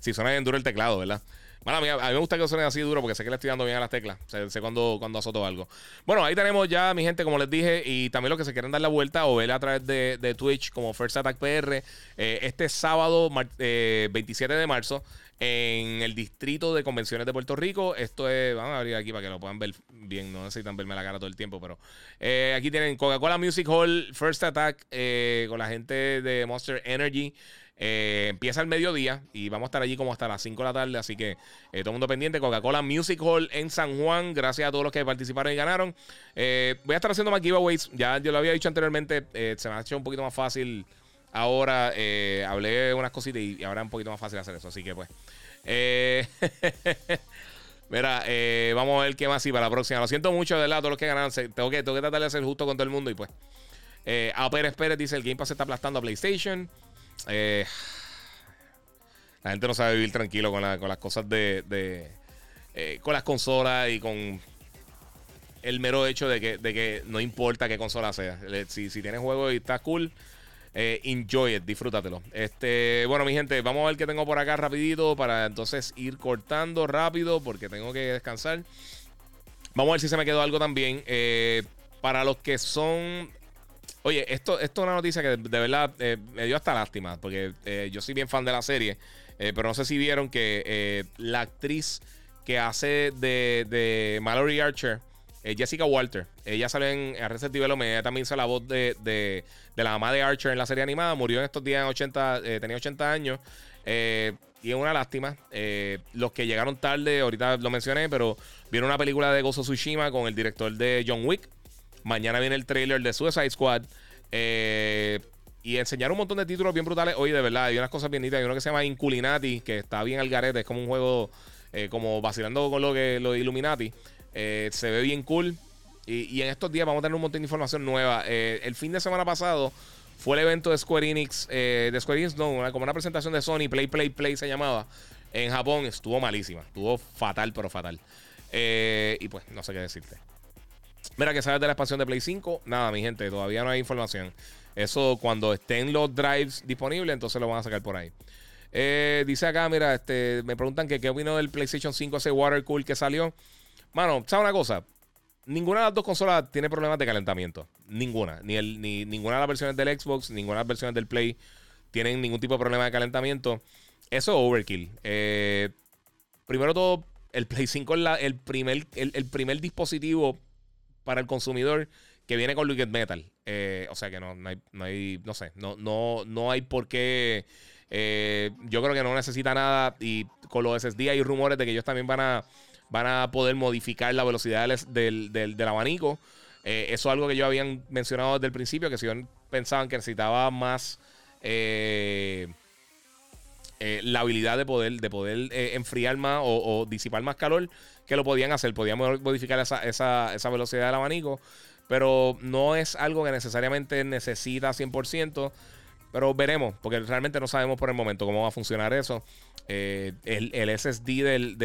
Sí, suena bien duro el teclado, ¿verdad? Bueno, a mí, me gusta que suene así duro porque sé que le estoy dando bien a las teclas. Sé, cuando, cuando azoto algo. Bueno, ahí tenemos ya, mi gente, como les dije, y también los que se quieren dar la vuelta o ver a través de, Twitch como First Attack PR. Eh, este sábado, 27 de marzo, en el distrito de convenciones de Puerto Rico. Esto es, vamos a abrir aquí para que lo puedan ver bien, no necesitan verme la cara todo el tiempo, pero eh, aquí tienen Coca-Cola Music Hall, First Attack, eh, con la gente de Monster Energy. Eh, empieza el mediodía y vamos a estar allí como hasta las 5 de la tarde, así que todo el mundo pendiente. Coca-Cola Music Hall en San Juan, gracias a todos los que participaron y ganaron. voy a estar haciendo más giveaways, ya yo lo había dicho anteriormente, se me ha hecho un poquito más fácil Ahora eh, hablé unas cositas y, ahora es un poquito más fácil hacer eso. Así que pues. Eh, (laughs) mira, eh, vamos a ver qué más y para la próxima. Lo siento mucho, de verdad, todos los que ganaron. Tengo que, tengo que tratar de ser justo con todo el mundo y pues. a Pérez Pérez dice: el Game Pass está aplastando a PlayStation. la gente no sabe vivir tranquilo con, las cosas de. con las consolas y con el mero hecho de que, de que no importa qué consola sea. Si, si tienes juego y está cool eh, enjoy it, disfrútatelo. Este, bueno, mi gente, vamos a ver qué tengo por acá rapidito para entonces ir cortando rápido porque tengo que descansar. Vamos a ver si se me quedó algo también. Eh, para los que son Oye, esto, esto es una noticia que de, verdad eh, me dio hasta lástima, porque yo soy bien fan de la serie, pero no sé si vieron que la actriz que hace de, de Mallory Archer eh, Jessica Walter. Ella salió en Arrested Development. Ella también hizo la voz de, de, la mamá de Archer en la serie animada. Murió en estos días, en 80, eh, tenía 80 años. Eh, y es una lástima. los que llegaron tarde, ahorita lo mencioné, pero vieron una película de Gozo Tsushima con el director de John Wick. Mañana viene el trailer de Suicide Squad. y enseñaron un montón de títulos bien brutales. Oye, de verdad, hay unas cosas bien nítidas. Hay uno que se llama Inculinati, que está bien al garete. Es como un juego como vacilando con lo que lo de Illuminati. Eh, se ve bien cool. Y, en estos días vamos a tener un montón de información nueva. Eh, el fin de semana pasado fue el evento de Square Enix. Eh, de Square Enix, no, como una presentación de Sony, Play, Play, Play se llamaba. En Japón estuvo malísima. Estuvo fatal, pero fatal. y pues, no sé qué decirte. Mira, que sabes de la expansión de Play 5. Nada, mi gente, todavía no hay información. Eso cuando estén los drives disponibles, entonces lo van a sacar por ahí. dice acá, mira, este, me preguntan que qué opino del PlayStation 5, ese water cool que salió. Mano, ¿sabes una cosa? Ninguna de las dos consolas tiene problemas de calentamiento. Ninguna. Ni, el, ni ninguna de las versiones del Xbox, ninguna de las versiones del Play tienen ningún tipo de problema de calentamiento. Eso es overkill. Eh, primero todo, el Play 5 es el, primer, el, primer dispositivo para el consumidor que viene con Liquid Metal. Eh, o sea que no, no, hay, no hay, no sé, no, no, no hay por qué. Eh, yo creo que no necesita nada. Y con los SSD hay rumores de que ellos también van a, van a poder modificar la velocidad del, del, abanico. Eh, eso es algo que yo habían mencionado desde el principio, que si pensaban que necesitaba más la habilidad de poder, de poder enfriar más o, disipar más calor, que lo podían hacer. Podían modificar esa, esa, esa velocidad del abanico. Pero no es algo que necesariamente necesita 100%. Pero veremos, porque realmente no sabemos por el momento cómo va a funcionar eso. Eh, el, SSD del,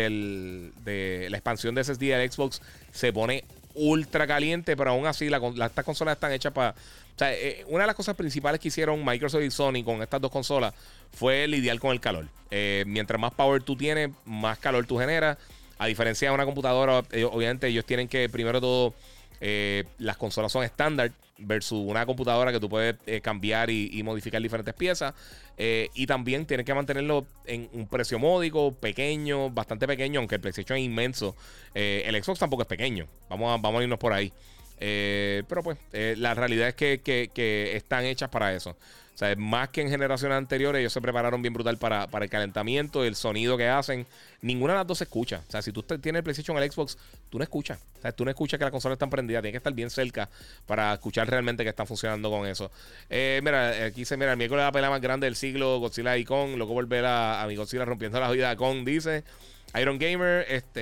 de la expansión de SSD del Xbox se pone ultra caliente, pero aún así la, estas consolas están hechas para... O sea, eh, una de las cosas principales que hicieron Microsoft y Sony con estas dos consolas fue lidiar con el calor. Eh, mientras más power tú tienes, más calor tú generas. A diferencia de una computadora, obviamente ellos tienen que primero todo las consolas son estándar versus una computadora que tú puedes eh, cambiar y, modificar diferentes piezas. Eh, y también tienes que mantenerlo en un precio módico, pequeño, bastante pequeño, aunque el PlayStation es inmenso. el Xbox tampoco es pequeño. Vamos a, vamos a irnos por ahí. pero pues, la realidad es que, que están hechas para eso. O sea, más que en generaciones anteriores, ellos se prepararon bien brutal para, el calentamiento, el sonido que hacen. Ninguna de las dos se escucha. O sea, si tú tienes el PlayStation o el Xbox, tú no escuchas. O sea, tú no escuchas que la consola está prendida. Tiene que estar bien cerca para escuchar realmente que está funcionando con eso. Eh, mira, aquí se mira, el miércoles la pelea más grande del siglo, Godzilla y Kong. Luego volver a, a mi Godzilla rompiendo la vida con dice. Iron Gamer, este,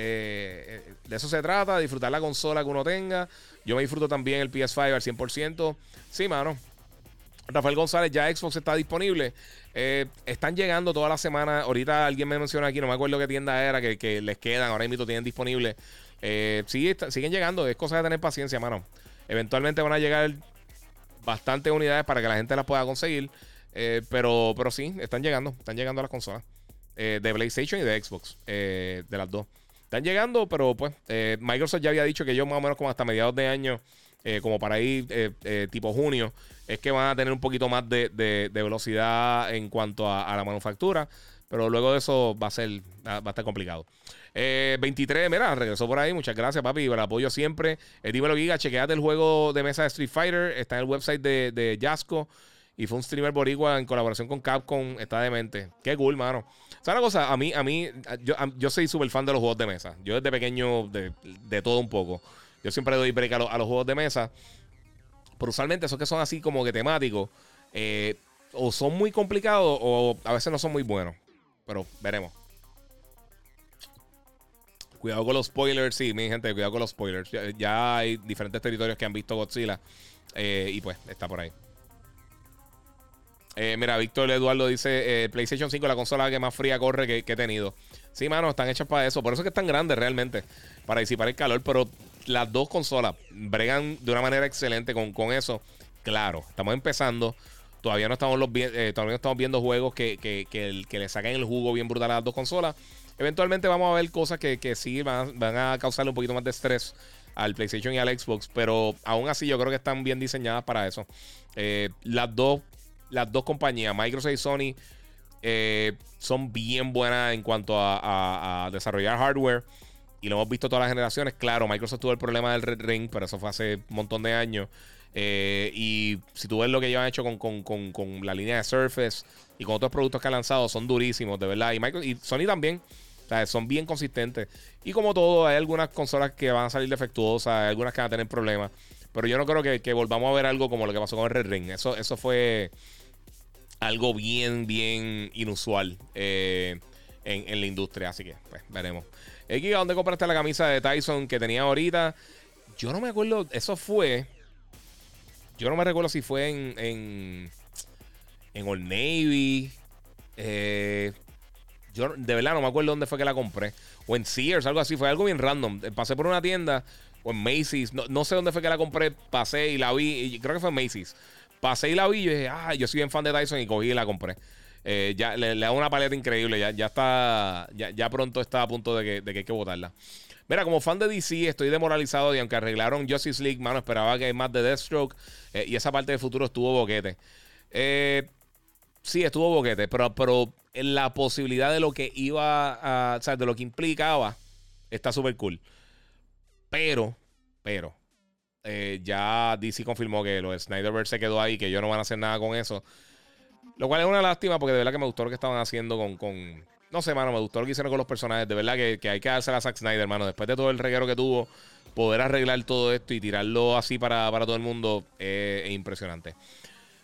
eh, de eso se trata, disfrutar la consola que uno tenga. Yo me disfruto también el PS5 al 100%. Sí, mano. Rafael González, ya Xbox está disponible. Eh, están llegando toda la semana. Ahorita alguien me menciona aquí, no me acuerdo qué tienda era, que, les quedan. Ahora mismo tienen disponible. Eh, sí, siguen llegando. Es cosa de tener paciencia, mano. Eventualmente van a llegar bastantes unidades para que la gente las pueda conseguir. Eh, pero, pero sí, están llegando. Están llegando las consolas. de PlayStation y de Xbox. de las dos. Están llegando, pero pues Microsoft ya había dicho que yo más o menos como hasta mediados de año eh, como para ir eh, eh, tipo junio, es que van a tener un poquito más de, velocidad en cuanto a, la manufactura. Pero luego de eso va a ser, va a estar complicado. 23, mira, regresó por ahí. Muchas gracias, papi. El apoyo siempre. dímelo, Giga. Chequeate el juego de mesa de Street Fighter. Está en el website de, de Jasco. Y fue un streamer boricua en colaboración con Capcom. Está demente. Qué cool, mano. ¿Sabes una cosa? A mí, a mí, yo, yo soy súper fan de los juegos de mesa. Yo desde pequeño, de, de todo un poco. Yo siempre doy break a, los juegos de mesa. Pero usualmente esos que son así como que temáticos, eh, o son muy complicados o a veces no son muy buenos. Pero veremos. Cuidado con los spoilers, sí, mi gente, cuidado con los spoilers. Ya, hay diferentes territorios que han visto Godzilla. Eh, y pues está por ahí. Eh, mira, Víctor Eduardo dice: PlayStation 5 la consola que más fría corre que, que, he tenido. Sí, mano, están hechas para eso. Por eso es que es tan grande realmente. Para disipar el calor. Pero las dos consolas bregan de una manera excelente con, con eso. Claro, estamos empezando. Todavía no estamos, los, eh, todavía estamos viendo juegos que, que, que, le saquen el jugo bien brutal a las dos consolas. Eventualmente vamos a ver cosas que, que sí van, van, a causarle un poquito más de estrés al PlayStation y al Xbox. Pero aún así yo creo que están bien diseñadas para eso. Eh, las, dos, las dos compañías, Microsoft y Sony, eh, son bien buenas en cuanto a desarrollar hardware y lo hemos visto todas las generaciones. Claro, Microsoft tuvo el problema del Red Ring, pero eso fue hace un montón de años. Eh, y si tú ves lo que ellos han hecho con, la línea de Surface y con otros productos que han lanzado, son durísimos, de verdad. Y, Microsoft, y Sony también. son bien consistentes. Y como todo, hay algunas consolas que van a salir defectuosas, hay algunas que van a tener problemas. Pero yo no creo que, volvamos a ver algo como lo que pasó con el Red Ring. Eso, eso fue algo bien, bien inusual eh, en, en, la industria. Así que, pues, veremos. ¿Dónde compraste la camisa de Tyson que tenía ahorita? Yo no me acuerdo, eso fue. Yo no me recuerdo si fue en. En, en Old Navy. Eh, yo de verdad no me acuerdo dónde fue que la compré. O en Sears, algo así. Fue algo bien random. Pasé por una tienda. O en Macy's. No, sé dónde fue que la compré. Pasé y la vi. creo que fue en Macy's. Pasé y la vi. Y dije, ah, yo soy bien fan de Tyson. Y cogí y la compré. Eh, ya le, da una paleta increíble. Ya, ya está. Ya, pronto está a punto de que, hay que votarla. Mira, como fan de DC, estoy demoralizado y aunque arreglaron Justice League, mano, esperaba que hay más de Deathstroke eh, y esa parte del futuro estuvo boquete. Eh, sí, estuvo boquete, pero, pero la posibilidad de lo que iba a. O sea, de lo que implicaba, está súper cool. Pero, pero, ya DC confirmó que lo de Snyderverse se quedó ahí, que ellos no van a hacer nada con eso. Lo cual es una lástima porque de verdad que me gustó lo que estaban haciendo con. no sé, mano, me gustó lo que hicieron con los personajes. De verdad que, hay que darse a Zack Snyder, mano. Después de todo el reguero que tuvo, poder arreglar todo esto y tirarlo así para, todo el mundo es impresionante.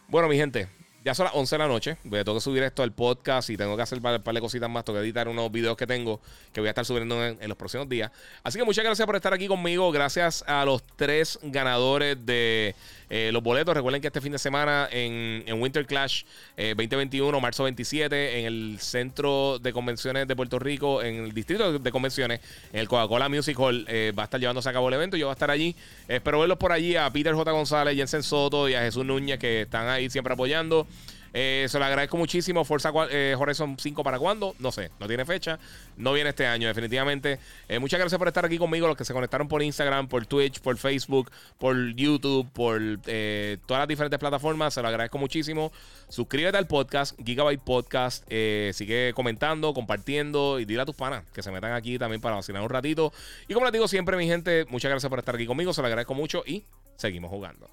Bueno, mi gente, ya son las 11 de la noche. Voy a tengo que subir esto al podcast y tengo que hacer un par, de cositas más. Tengo que editar unos videos que tengo que voy a estar subiendo en, los próximos días. Así que muchas gracias por estar aquí conmigo. Gracias a los tres ganadores de eh, los boletos. Recuerden que este fin de semana en, Winter Clash 2021, eh, marzo 27, en el Centro de Convenciones de Puerto Rico, en el Distrito de Convenciones, en el Coca-Cola Music Hall, eh, va a estar llevándose a cabo el evento. Yo voy a estar allí. Espero verlos por allí a Peter J. González, Jensen Soto y a Jesús Núñez que están ahí siempre apoyando. Eh, se lo agradezco muchísimo. Forza eh, Horizon 5 para cuándo? No sé, no tiene fecha. No viene este año, definitivamente. Eh, muchas gracias por estar aquí conmigo, los que se conectaron por Instagram, por Twitch, por Facebook, por YouTube, por todas las diferentes plataformas. Se lo agradezco muchísimo. Suscríbete al podcast, Gigabyte Podcast. sigue comentando, compartiendo y dile a tus panas que se metan aquí también para vacilar un ratito. Y como les digo siempre, mi gente, muchas gracias por estar aquí conmigo. Se lo agradezco mucho y seguimos jugando.